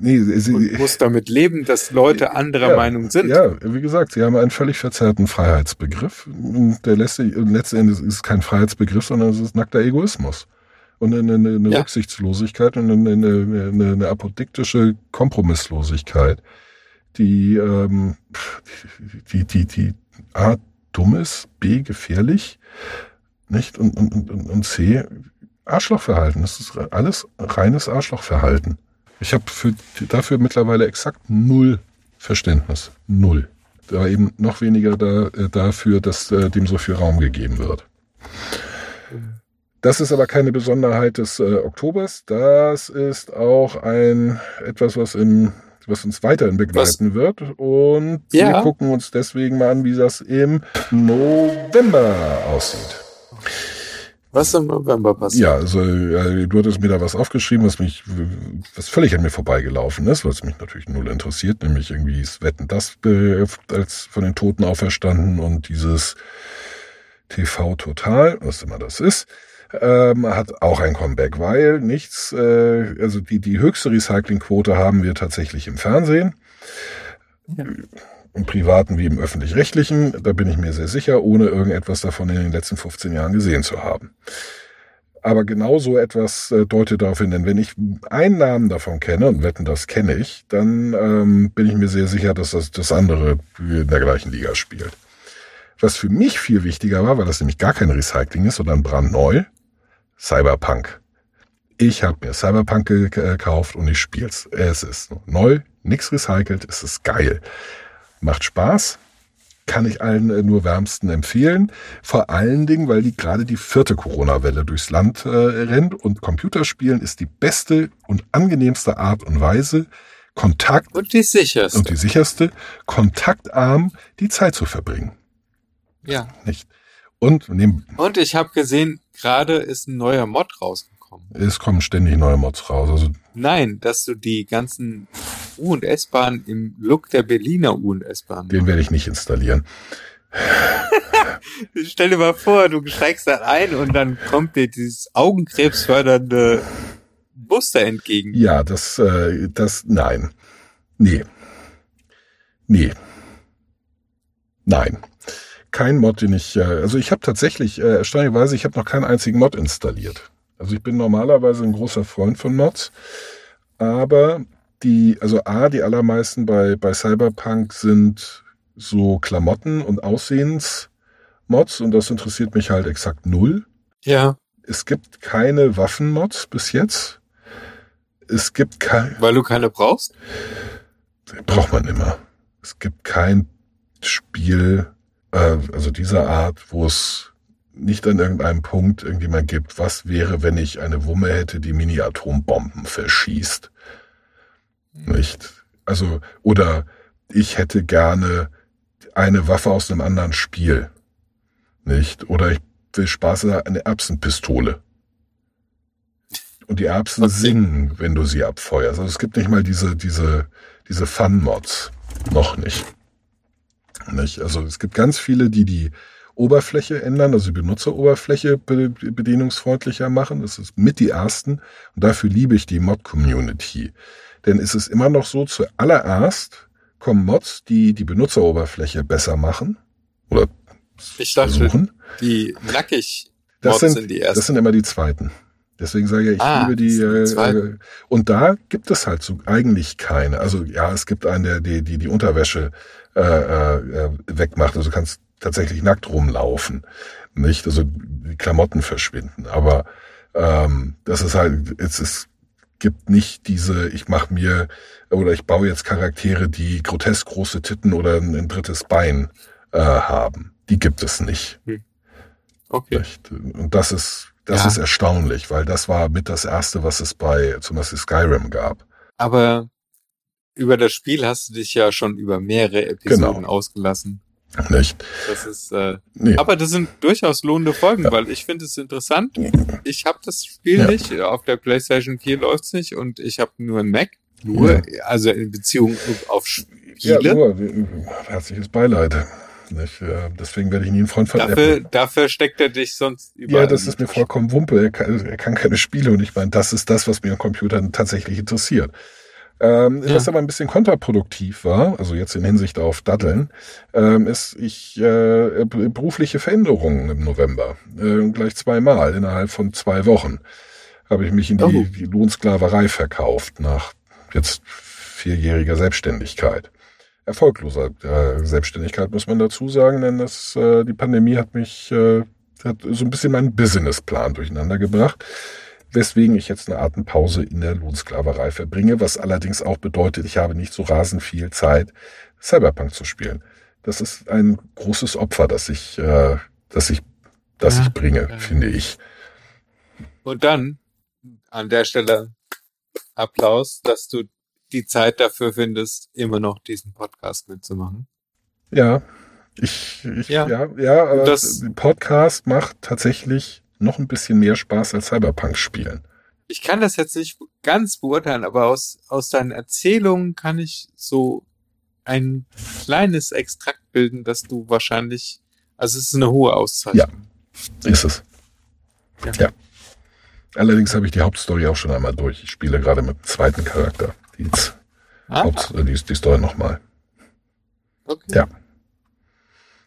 nee, sie, Und muss damit leben, dass Leute anderer Ja, Meinung sind. Ja, wie gesagt, sie haben einen völlig verzerrten Freiheitsbegriff. Und der lässt sich, letzten Endes ist es kein Freiheitsbegriff, sondern es ist nackter Egoismus. Und eine, eine, eine Ja. Rücksichtslosigkeit und eine, eine, eine, apodiktische Kompromisslosigkeit, die, ähm, die, die, die A, dumm ist, B, gefährlich, nicht? Und, und, und, und C, Arschlochverhalten. Das ist alles reines Arschlochverhalten. Ich habe für, dafür mittlerweile exakt null Verständnis. Null. Da eben noch weniger da, äh, dafür, dass äh, dem so viel Raum gegeben wird. Das ist aber keine Besonderheit des äh, Oktobers. Das ist auch ein etwas, was im was uns weiterhin begleiten wird. Und wir Ja. gucken uns deswegen mal an, wie das im November aussieht. Was im November passiert? Ja, also äh, du hattest mir da was aufgeschrieben, was mich, was völlig an mir vorbeigelaufen ist, was mich natürlich null interessiert, nämlich irgendwie ist Wetten das äh, als von den Toten auferstanden und dieses TV Total, was immer das ist, ähm, hat auch ein Comeback, weil nichts, äh, also die, die höchste Recyclingquote haben wir tatsächlich im Fernsehen. Ja. Im privaten wie im öffentlich-rechtlichen, da bin ich mir sehr sicher, ohne irgendetwas davon in den letzten 15 Jahren gesehen zu haben. Aber genau so etwas äh, deutet darauf hin, denn wenn ich einen Namen davon kenne, und wetten, das kenne ich, dann ähm, bin ich mir sehr sicher, dass das, das andere in der gleichen Liga spielt. Was für mich viel wichtiger war, weil das nämlich gar kein Recycling ist, sondern brandneu, Cyberpunk. Ich habe mir Cyberpunk ge- gekauft und ich spiel's. Es ist neu, nix recycelt, es ist geil. Macht Spaß, kann ich allen äh, nur wärmsten empfehlen. Vor allen Dingen, weil die gerade die vierte Corona-Welle durchs Land äh, rennt und Computerspielen ist die beste und angenehmste Art und Weise, Kontakt Und die sicherste. und die sicherste, kontaktarm die Zeit zu verbringen. ja. Nicht? Und neben, Und ich habe gesehen, gerade ist ein neuer Mod rausgekommen. es kommen ständig neue Mods raus. Also Nein, dass du die ganzen U- und S-Bahnen im Look der Berliner U- und S-Bahn. den werde ich nicht installieren. [LAUGHS] Stell dir mal vor, du steigst da ein und dann kommt dir dieses augenkrebsfördernde Muster entgegen. Ja, das, äh, das, nein. Nee. Nee. Nein. Kein Mod, den ich, äh, also ich habe tatsächlich, äh, erstaunlicherweise, ich habe noch keinen einzigen Mod installiert. Also ich bin normalerweise ein großer Freund von Mods, aber die, also A, die allermeisten bei, bei Cyberpunk sind so Klamotten und Aussehensmods und das interessiert mich halt exakt null. Ja, Es gibt keine Waffenmods bis jetzt. Es gibt kein, weil du keine brauchst. braucht man immer. Es gibt kein Spiel, also dieser Art, wo es nicht an irgendeinem Punkt irgendjemand gibt, was wäre, wenn ich eine Wumme hätte, die Mini-Atombomben verschießt. Nicht? Also, oder ich hätte gerne eine Waffe aus einem anderen Spiel. Nicht? Oder ich will Spaß an eine Erbsenpistole. Und die Erbsen Okay. singen, wenn du sie abfeuerst. Also es gibt nicht mal diese, diese, diese Fun-Mods. Noch nicht. Nicht? Also es gibt ganz viele, die die Oberfläche ändern, also die Benutzeroberfläche be bedienungsfreundlicher machen. Das ist mit die ersten. Und dafür liebe ich die Mod-Community. Denn es ist immer noch so, zuallererst kommen Mods, die die Benutzeroberfläche besser machen. Oder Ich dachte, versuchen. die nackig Das sind, sind die ersten. das sind immer die zweiten. Deswegen sage ich, ich Ah, liebe die, äh, äh, und da gibt es halt so eigentlich keine. Also ja, es gibt einen, der die die, die Unterwäsche äh, äh, wegmacht. Also du kannst tatsächlich nackt rumlaufen, nicht? Also die Klamotten verschwinden. Aber ähm, das ist halt, es ist, gibt nicht diese, ich mache mir oder ich baue jetzt Charaktere, die grotesk große Titten oder ein, ein drittes Bein äh, haben. Die gibt es nicht. Okay. Nicht? Und das ist, das Ja. ist erstaunlich, weil das war mit das erste, was es bei zum Beispiel Skyrim gab. Aber über das Spiel hast du dich ja schon über mehrere Episoden Genau. ausgelassen. Nicht? Das ist, äh, Nee. aber das sind durchaus lohnende Folgen, weil ich finde es interessant. Ich habe das Spiel Ja. nicht, auf der PlayStation 4 läuft's nicht und ich habe nur ein Mac. Nur, also in Beziehung auf Ja, Spiele. nur, äh, herzliches Beileid. Nicht? Äh, Deswegen werde ich nie einen Freund von dafür, Apple. dafür steckt er dich sonst überall. Ja, das ist mir vollkommen Wumpe. Er kann, er kann keine Spiele und ich meine, das ist das, was mir an Computern tatsächlich interessiert. Ähm, Ja. Was aber ein bisschen kontraproduktiv war, also jetzt in Hinsicht auf Daddeln, ähm, ist ich äh, berufliche Veränderungen im November. Äh, gleich zweimal innerhalb von zwei Wochen habe ich mich in die, Oh. die Lohnsklaverei verkauft nach jetzt vierjähriger Selbstständigkeit. Erfolgloser äh, Selbstständigkeit muss man dazu sagen, denn das, äh, die Pandemie hat mich äh, hat so ein bisschen meinen Businessplan durcheinander gebracht, weswegen ich jetzt eine Atempause in der Lohnsklaverei verbringe, was allerdings auch bedeutet, ich habe nicht so rasend viel Zeit, Cyberpunk zu spielen. Das ist ein großes Opfer, das ich, äh, das ich, das Ja, ich bringe, ja. finde ich. Und dann, an der Stelle, Applaus, dass du die Zeit dafür findest, immer noch diesen Podcast mitzumachen. Ja, ich, ich ja. Ja. ja, ja, aber Das- Podcast macht tatsächlich noch ein bisschen mehr Spaß als Cyberpunk spielen. Ich kann das jetzt nicht ganz beurteilen, aber aus, aus deinen Erzählungen kann ich so ein kleines Extrakt bilden, dass du wahrscheinlich, also es ist eine hohe Auszeichnung. Ist es. Ja. Ja. Allerdings habe ich die Hauptstory auch schon einmal durch. Ich spiele gerade mit dem zweiten Charakter. Jetzt, Ah, Haupt, äh, die, die Story nochmal. okay. Ja.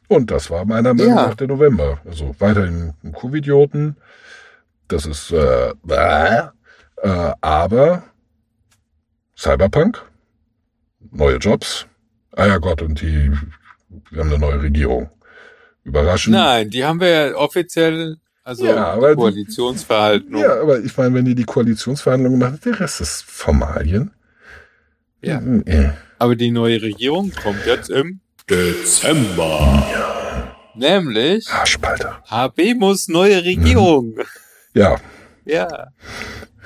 Und das war meiner Meinung Ja. nach der November. Also weiterhin ein Covidioten. Das ist äh, äh, äh, aber Cyberpunk, neue Jobs. Ah ja Gott, und die wir haben eine neue Regierung. Überraschend. Nein, die haben wir ja offiziell, also Ja, Koalitionsverhalten. Ja, aber ich meine, wenn die die Koalitionsverhandlungen machen, der Rest ist Formalien. Ja. Aber die neue Regierung kommt jetzt im Dezember. Nämlich Arschpalter. Habemus neue Regierung. Ja, Ja.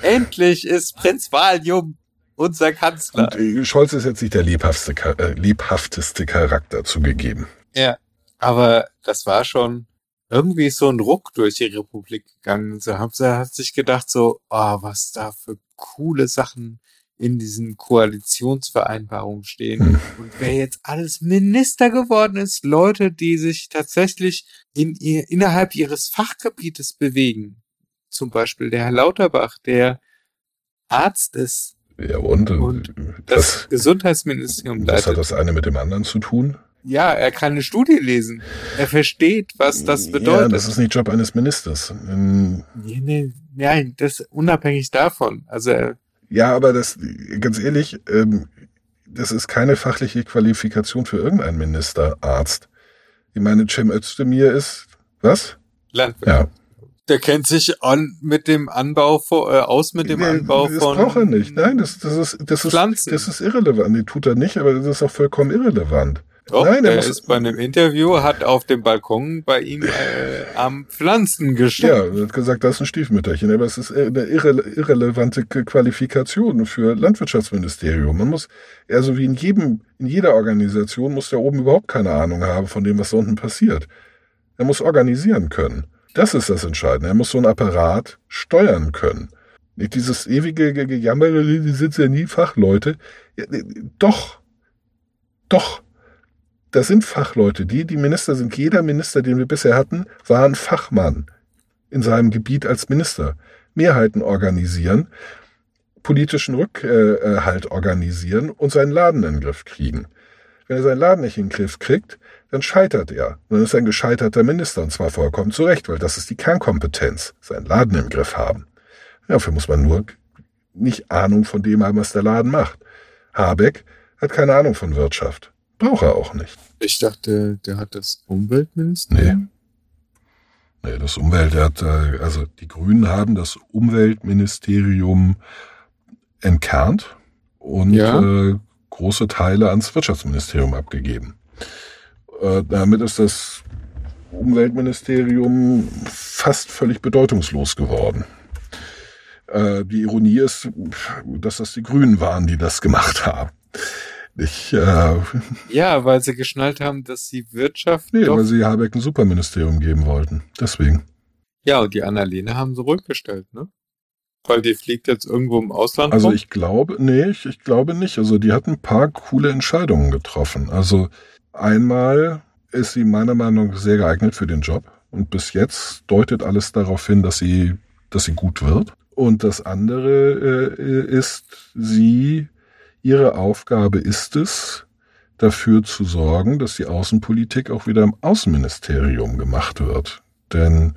Endlich ist Prinz Valium unser Kanzler. und äh, Scholz ist jetzt nicht der lebhafteste, äh, lebhafteste Charakter zugegeben. Ja. Aber das war schon irgendwie so ein Ruck durch die Republik gegangen. So haben sie hat sich gedacht so, oh, was da für coole Sachen in diesen Koalitionsvereinbarungen stehen. Hm. Und wer jetzt alles Minister geworden ist, Leute, die sich tatsächlich in ihr, innerhalb ihres Fachgebietes bewegen. Zum Beispiel der Herr Lauterbach, der Arzt ist, Ja, und, äh, Und das, das, Gesundheitsministerium was hat leitet. das eine mit dem anderen zu tun? Ja, er kann eine Studie lesen. Er versteht, was das Ja, bedeutet. das ist nicht Job eines Ministers. Ähm, nee, nee, nein, das ist unabhängig davon. Also er, Ja, aber das, ganz ehrlich, ähm, das ist keine fachliche Qualifikation für irgendeinen Ministerarzt. Ich meine, Cem Özdemir ist, was? Landwirt. Ja. Der kennt sich an mit dem Anbau vor, äh, aus mit dem Nee, Anbau das von braucht er nicht. Nein, das, das ist, das ist, Pflanzen. das ist irrelevant. Nee, tut er nicht, aber das ist auch vollkommen irrelevant. Doch, Nein, er der muss- ist bei einem Interview, hat auf dem Balkon bei ihm äh, am Pflanzen Ja, gestanden. er hat gesagt, das ist ein Stiefmütterchen, aber es ist eine irre, irrelevante Qualifikation für Landwirtschaftsministerium. Man muss, also wie in jedem, in jeder Organisation muss der oben überhaupt keine Ahnung haben von dem, was da unten passiert. Er muss organisieren können. Das ist das Entscheidende. Er muss so ein Apparat steuern können. Nicht dieses ewige Ge- Gejammere, die sind ja nie Fachleute. Ja, äh, doch. Doch. Das sind Fachleute. Die, die Minister sind, jeder Minister, den wir bisher hatten, war ein Fachmann in seinem Gebiet als Minister. Mehrheiten organisieren, politischen Rückhalt organisieren und seinen Laden in den Griff kriegen. Wenn er seinen Laden nicht in den Griff kriegt, dann scheitert er. Und dann ist er ein gescheiterter Minister und zwar vollkommen zu Recht, weil das ist die Kernkompetenz, seinen Laden im Griff haben. Dafür muss man nur nicht Ahnung von dem haben, was der Laden macht. Habeck hat keine Ahnung von Wirtschaft. Braucht er auch nicht. Ich dachte, der hat das Umweltministerium. Nee, das Umwelt, der hat, äh, also die Grünen haben das Umweltministerium entkernt und Ja. äh, große Teile ans Wirtschaftsministerium abgegeben. Äh, damit ist das Umweltministerium fast völlig bedeutungslos geworden. Äh, die Ironie ist, dass das die Grünen waren, die das gemacht haben. Ich, äh, Ja, weil sie geschnallt haben, dass die Wirtschaft nee, weil sie Habeck ein Superministerium geben wollten. Deswegen. Ja, und die Annalene haben sie ruhig gestellt, ne? Weil die fliegt jetzt irgendwo im Ausland Also rum. ich glaube, nee, ich, ich glaube nicht. Also die hat ein paar coole Entscheidungen getroffen. Also einmal ist sie meiner Meinung nach sehr geeignet für den Job. Und bis jetzt deutet alles darauf hin, dass sie, dass sie gut wird. Und das andere äh, ist, sie, ihre Aufgabe ist es, dafür zu sorgen, dass die Außenpolitik auch wieder im Außenministerium gemacht wird. Denn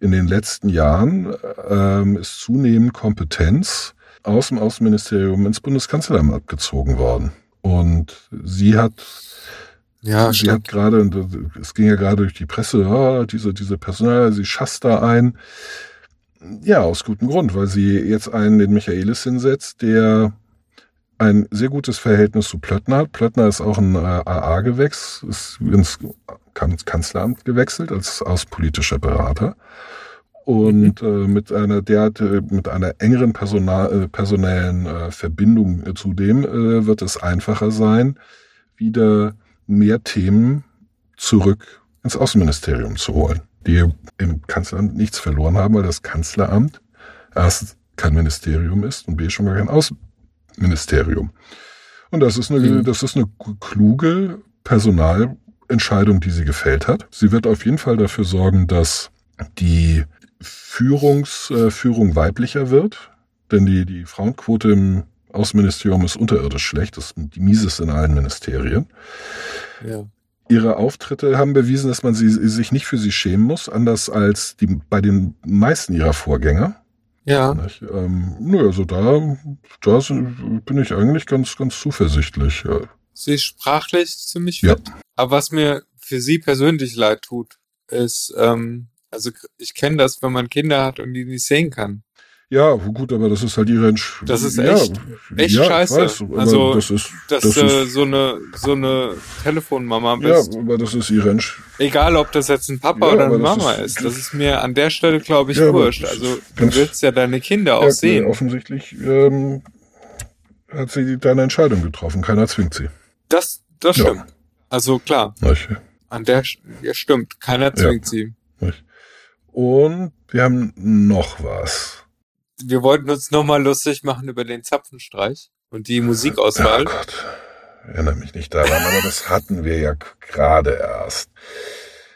in den letzten Jahren ähm, ist zunehmend Kompetenz aus dem Außenministerium ins Bundeskanzleramt abgezogen worden. Und sie hat, ja, sie hat gerade, es ging ja gerade durch die Presse, ah, diese, diese Personal, sie schasst da ein. Ja, aus gutem Grund, weil sie jetzt einen, den Michaelis hinsetzt, der ein sehr gutes Verhältnis zu Plöttner hat. Plöttner ist auch ein äh, AA-Gewächs, ist ins Kan- Kanzleramt gewechselt als außenpolitischer Berater. Und äh, mit einer derart, äh, mit einer engeren Personal, äh, personellen äh, Verbindung äh, zudem äh, wird es einfacher sein, wieder mehr Themen zurück ins Außenministerium zu holen, die im Kanzleramt nichts verloren haben, weil das Kanzleramt erst kein Ministerium ist und b schon gar kein Außenministerium. Und das ist eine, Mhm. das ist eine kluge Personalentscheidung, die sie gefällt hat. Sie wird auf jeden Fall dafür sorgen, dass die Führungs, äh, Führung weiblicher wird, denn die, die Frauenquote im Außenministerium ist unterirdisch schlecht, das ist die mieseste in allen Ministerien. ja. Ihre Auftritte haben bewiesen, dass man sie, sich nicht für sie schämen muss, anders als die, bei den meisten ihrer Vorgänger. Ja, Nicht? Ähm, nö, also da, da sind- bin ich eigentlich ganz, ganz zuversichtlich. Ja. sie ist sprachlich ziemlich Ja. fit. Aber was mir für sie persönlich leid tut, ist, ähm, also ich kenne das, wenn man Kinder hat und die nicht sehen kann. Ja, gut, aber das ist halt ihre Entsch Das ist ja, echt- echt ja, scheiße. Weiß, Also, das ist, Dass das du ist, so eine so eine Telefonmama ja, bist. aber das ist ihre Entsch Egal, ob das jetzt ein Papa Ja, oder eine Mama ist- ist, das ist mir an der Stelle, glaube ich, Ja, wurscht. Also du willst ja deine Kinder auch ja, sehen. Offensichtlich ähm, hat sie deine Entscheidung getroffen. Keiner zwingt sie. Das, das Ja. stimmt. Also klar, an der, ja stimmt, keiner zwingt sie. Und wir haben noch was. Wir wollten uns nochmal lustig machen über den Zapfenstreich und die Oh Musikauswahl. Gott, erinnere mich nicht daran, aber das hatten wir ja gerade erst.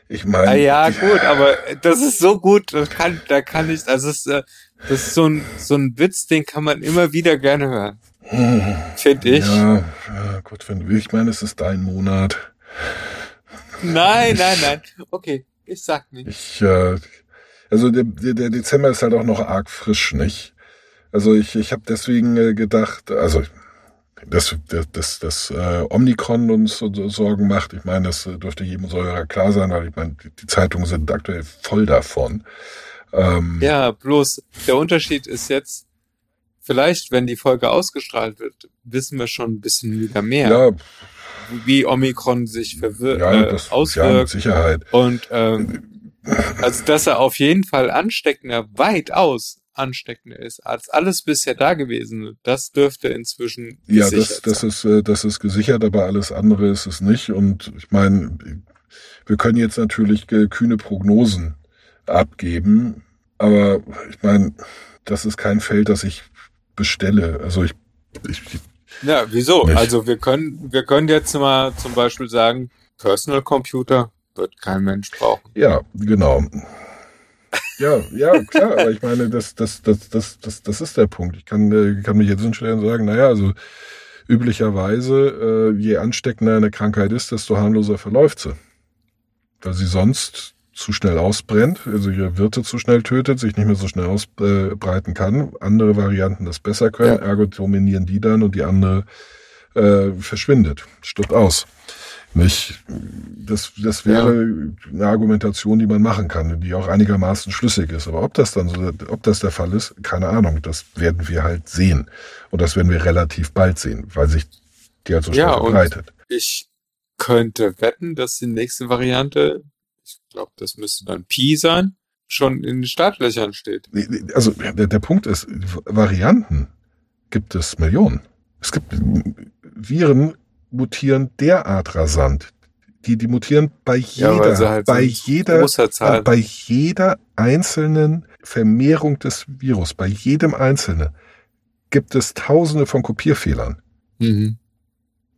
Ich meine, Ah, ja, gut, aber das ist so gut, das kann, da kann ich, also es ist, äh, das ist so ein, so ein Witz, den kann man immer wieder gerne hören, Hm, finde ich. Ja, ja, gut, wenn ich meine, es ist dein Monat. Nein, nein, nein. Okay, ich sag nicht. Ich, äh, also der, der Dezember ist halt auch noch arg frisch, nicht? Also ich, ich habe deswegen äh, gedacht, also dass das, das, das äh, Omikron uns so, so Sorgen macht. Ich meine, das äh, dürfte jedem Säurer klar sein, weil ich meine, die, Zeitungen sind aktuell voll davon. Ähm, Ja, bloß der Unterschied ist jetzt, vielleicht, wenn die Folge ausgestrahlt wird, wissen wir schon ein bisschen wieder mehr, ja, wie Omikron sich verwir ja, äh, das ja, mit auswirkt. Sicherheit. Und ähm, also, dass er auf jeden Fall ansteckender, weitaus ansteckender ist als alles bisher da gewesen. Das dürfte inzwischen Ja, das, das sein. ist, äh, das ist gesichert, aber alles andere ist es nicht. Und ich meine, wir können jetzt natürlich äh, kühne Prognosen abgeben, aber ich meine, das ist kein Feld, das ich bestelle. Also ich, ich Ja, wieso? Nicht. Also wir können, wir können jetzt mal zum Beispiel sagen, Personal Computer wird kein Mensch brauchen. ja, genau. Ja, ja, klar, aber ich meine, das, das, das, das, das, das ist der Punkt. Ich kann, äh, kann mich jetzt hinstellen und sagen, naja, also üblicherweise, äh, je ansteckender eine Krankheit ist, desto harmloser verläuft sie. Weil sie sonst zu schnell ausbrennt, also ihre Wirte zu schnell tötet, sich nicht mehr so schnell ausbreiten kann, andere Varianten das besser können, Ja. ergo dominieren die dann und die andere äh, verschwindet, stirbt aus. Nicht? Das, das wäre eine Argumentation, die man machen kann, die auch einigermaßen schlüssig ist. Aber ob das dann so, ob das der Fall ist, keine Ahnung. Das werden wir halt sehen. Und das werden wir relativ bald sehen, weil sich die halt so schnell Ja, verbreitet. Ich könnte wetten, dass die nächste Variante, ich glaube, das müsste dann Pi sein, schon in den Startlöchern steht. Also der, der Punkt ist, Varianten gibt es Millionen. Es gibt Viren mutieren derart rasant. Die, die mutieren bei Ja, jeder, sie halt bei jeder, äh, bei jeder einzelnen Vermehrung des Virus, bei jedem einzelnen, gibt es tausende von Kopierfehlern. Mhm.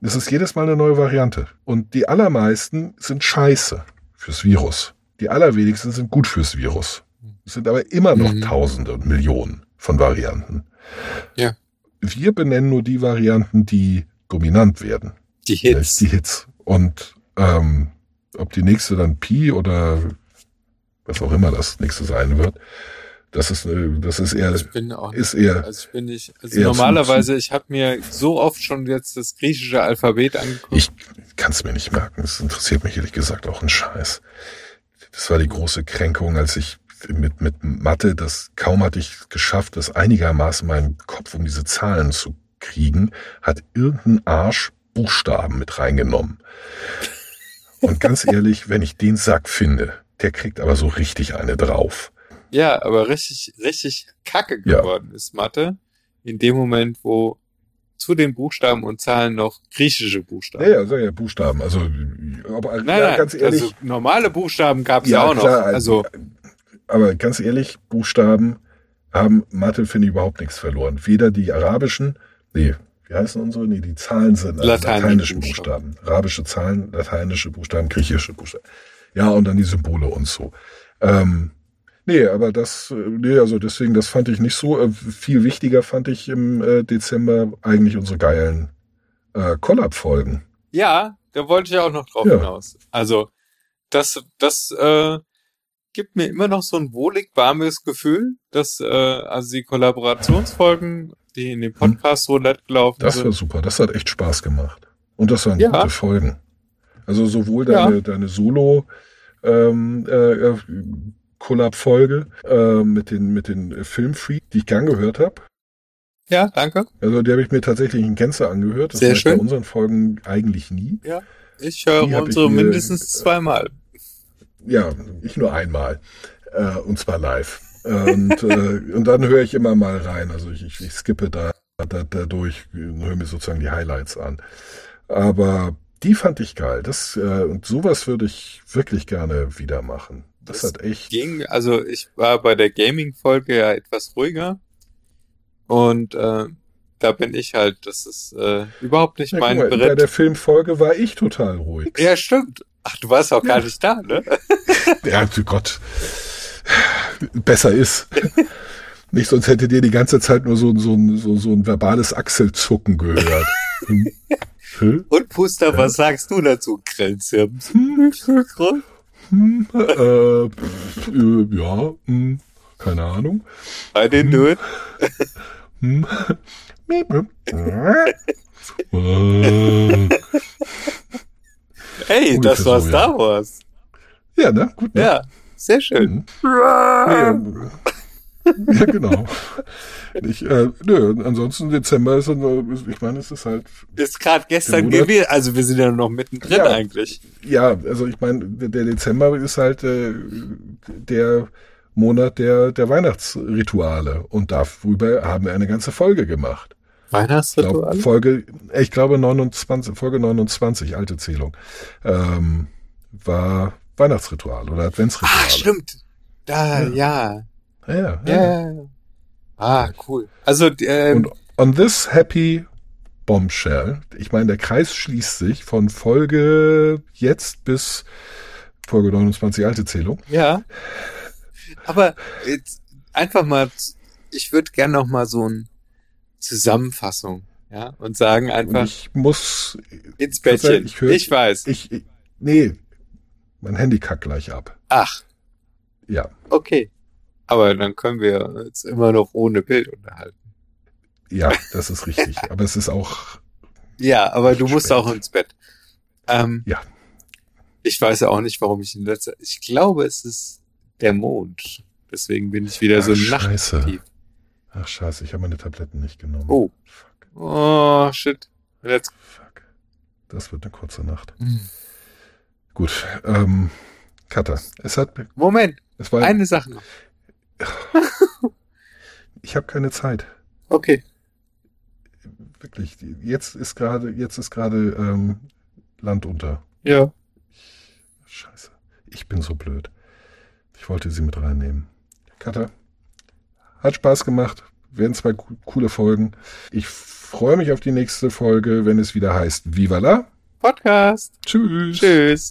Es ist jedes Mal eine neue Variante. Und die allermeisten sind scheiße fürs Virus. Die allerwenigsten sind gut fürs Virus. Es sind aber immer noch Mhm. Tausende und Millionen von Varianten. Ja. Wir benennen nur die Varianten, die dominant werden. Die Nicht Hits. Die Hits. Und ähm, ob die nächste dann Pi oder was auch immer das nächste sein wird, das ist, äh, das ist eher, Ich bin auch ist eher, Also ich bin nicht, also normalerweise, ich habe mir so oft schon jetzt das griechische Alphabet angeguckt. Ich kann es mir nicht merken. Es interessiert mich ehrlich gesagt auch ein Scheiß. Das war die große Kränkung, als ich mit, mit Mathe, das kaum hatte ich geschafft, das einigermaßen meinen Kopf um diese Zahlen zu kriegen, hat irgendein Arsch Buchstaben mit reingenommen. Und ganz ehrlich, wenn ich den Sack finde, der kriegt aber so richtig eine drauf. Ja, aber richtig, richtig kacke Ja. geworden ist Mathe. In dem Moment, wo zu den Buchstaben und Zahlen noch griechische Buchstaben. Ja, ja, ja, Buchstaben. Also, aber Nein, ja, nein, ganz ehrlich, also normale Buchstaben gab es ja, auch noch. klar, Also aber ganz ehrlich, Buchstaben haben Mathe, finde ich, überhaupt nichts verloren. Weder die arabischen, nee, wie heißen unsere? Nee, die Zahlen sind also Lateinische lateinische Buchstaben. Buchstaben. Arabische Zahlen, lateinische Buchstaben, griechische Buchstaben. Ja, und dann die Symbole und so. Ähm, nee, aber das, äh, nee, also deswegen, das fand ich nicht so. Äh, viel wichtiger fand ich im äh, Dezember eigentlich unsere geilen äh, Collab-Folgen. ja, da wollte ich auch noch drauf Ja. hinaus. Also das, das äh, gibt mir immer noch so ein wohlig warmes Gefühl, dass äh, also die Kollaborationsfolgen, die in dem Podcast so nett gelaufen Das war sind. super, das hat echt Spaß gemacht. Und das waren Ja. gute Folgen. Also sowohl Ja. deine, deine Solo ähm, äh, äh, Collab-Folge äh, mit den, mit den Filmfreak, die ich gern gehört habe. Ja, danke. Also die habe ich mir tatsächlich in Gänze angehört. Das Sehr ich bei schön. unseren Folgen eigentlich nie. Ich höre unsere ich mir- mindestens zweimal. Ja, ich nur einmal. Äh, und zwar live. Und, äh, und dann höre ich immer mal rein. Also ich, ich, ich skippe da, da, da durch und höre mir sozusagen die Highlights an. Aber die fand ich geil. Das, äh, und sowas würde ich wirklich gerne wieder machen. Das, Das hat echt. ging, also ich war bei der Gaming-Folge ja etwas ruhiger und äh, da bin ich halt, das ist äh, überhaupt nicht Ja, mein mal, bei Brett. der Filmfolge war ich total ruhig. Ja, stimmt. Ach, du warst auch gar Ja. nicht da, ne? [LAUGHS] Ja, zu Gott. Besser ist. [LAUGHS] Nicht, sonst hättet ihr die ganze Zeit nur so, so, ein- so, so ein verbales Achselzucken gehört. Hm? [LAUGHS] Hm? Und Puster, was sagst du dazu, Grenzhirn? Hm, äh, pf, äh, ja, hm, keine Ahnung. Bei den Nöten? [LAUGHS] Hm. Miep, miep. Äh, Hey, das war ja. Star Wars. ja, ne? Gut, ne? Ja, sehr schön. Nee, [LAUGHS] ja, genau. Ich, äh, nö, ansonsten Dezember ist, äh, ich meine, es ist halt, Ist gerade gestern gewesen, also wir sind ja noch mittendrin Ja. eigentlich. ja, also ich meine, der Dezember ist halt äh, der Monat der, der Weihnachtsrituale und darüber haben wir eine ganze Folge gemacht. Ich glaube, Weihnachtsritual? Folge, ich glaube 29, Folge 29, alte Zählung, ähm, war Weihnachtsritual oder Adventsritual. Ah, stimmt. Da, Ja. ja. Ja, ja, Ja. Ah, cool. Also, ähm, Und on this happy bombshell, ich meine, der Kreis schließt sich von Folge jetzt bis Folge 29, alte Zählung. ja. Aber jetzt einfach mal, ich würde gern noch mal so eine Zusammenfassung, ja, und sagen Und einfach ich muss, ins Bettchen. ich Ich, hör- weiß. ich, ich, nee, mein Handy kackt gleich ab. Ach, Ja, okay. Aber dann können wir uns immer noch ohne Bild unterhalten. ja, das ist richtig. Aber es ist auch, Ja, aber du musst Spät. auch ins Bett. Ähm, Ja. Ich weiß ja auch nicht, warum ich in letzter, ich glaube, es ist der Mond. Deswegen bin ich wieder so Ach, scheiße. nachtaktiv. ach scheiße, ich habe meine Tabletten nicht genommen. Oh. Fuck, Oh, shit. Let's fuck. Das wird eine kurze Nacht. Hm. Gut, ähm, Katha, es hat, Moment, es war, eine Sache noch. [LAUGHS] ich habe keine Zeit. Okay. wirklich, jetzt ist gerade, jetzt ist gerade ähm, Land unter. Ja. Scheiße. Ich bin so blöd. Ich wollte sie mit reinnehmen. Katha, hat Spaß gemacht. Werden zwei co- coole Folgen. Ich freue mich auf die nächste Folge, wenn es wieder heißt Viva la. Podcast. Tschüss. Tschüss.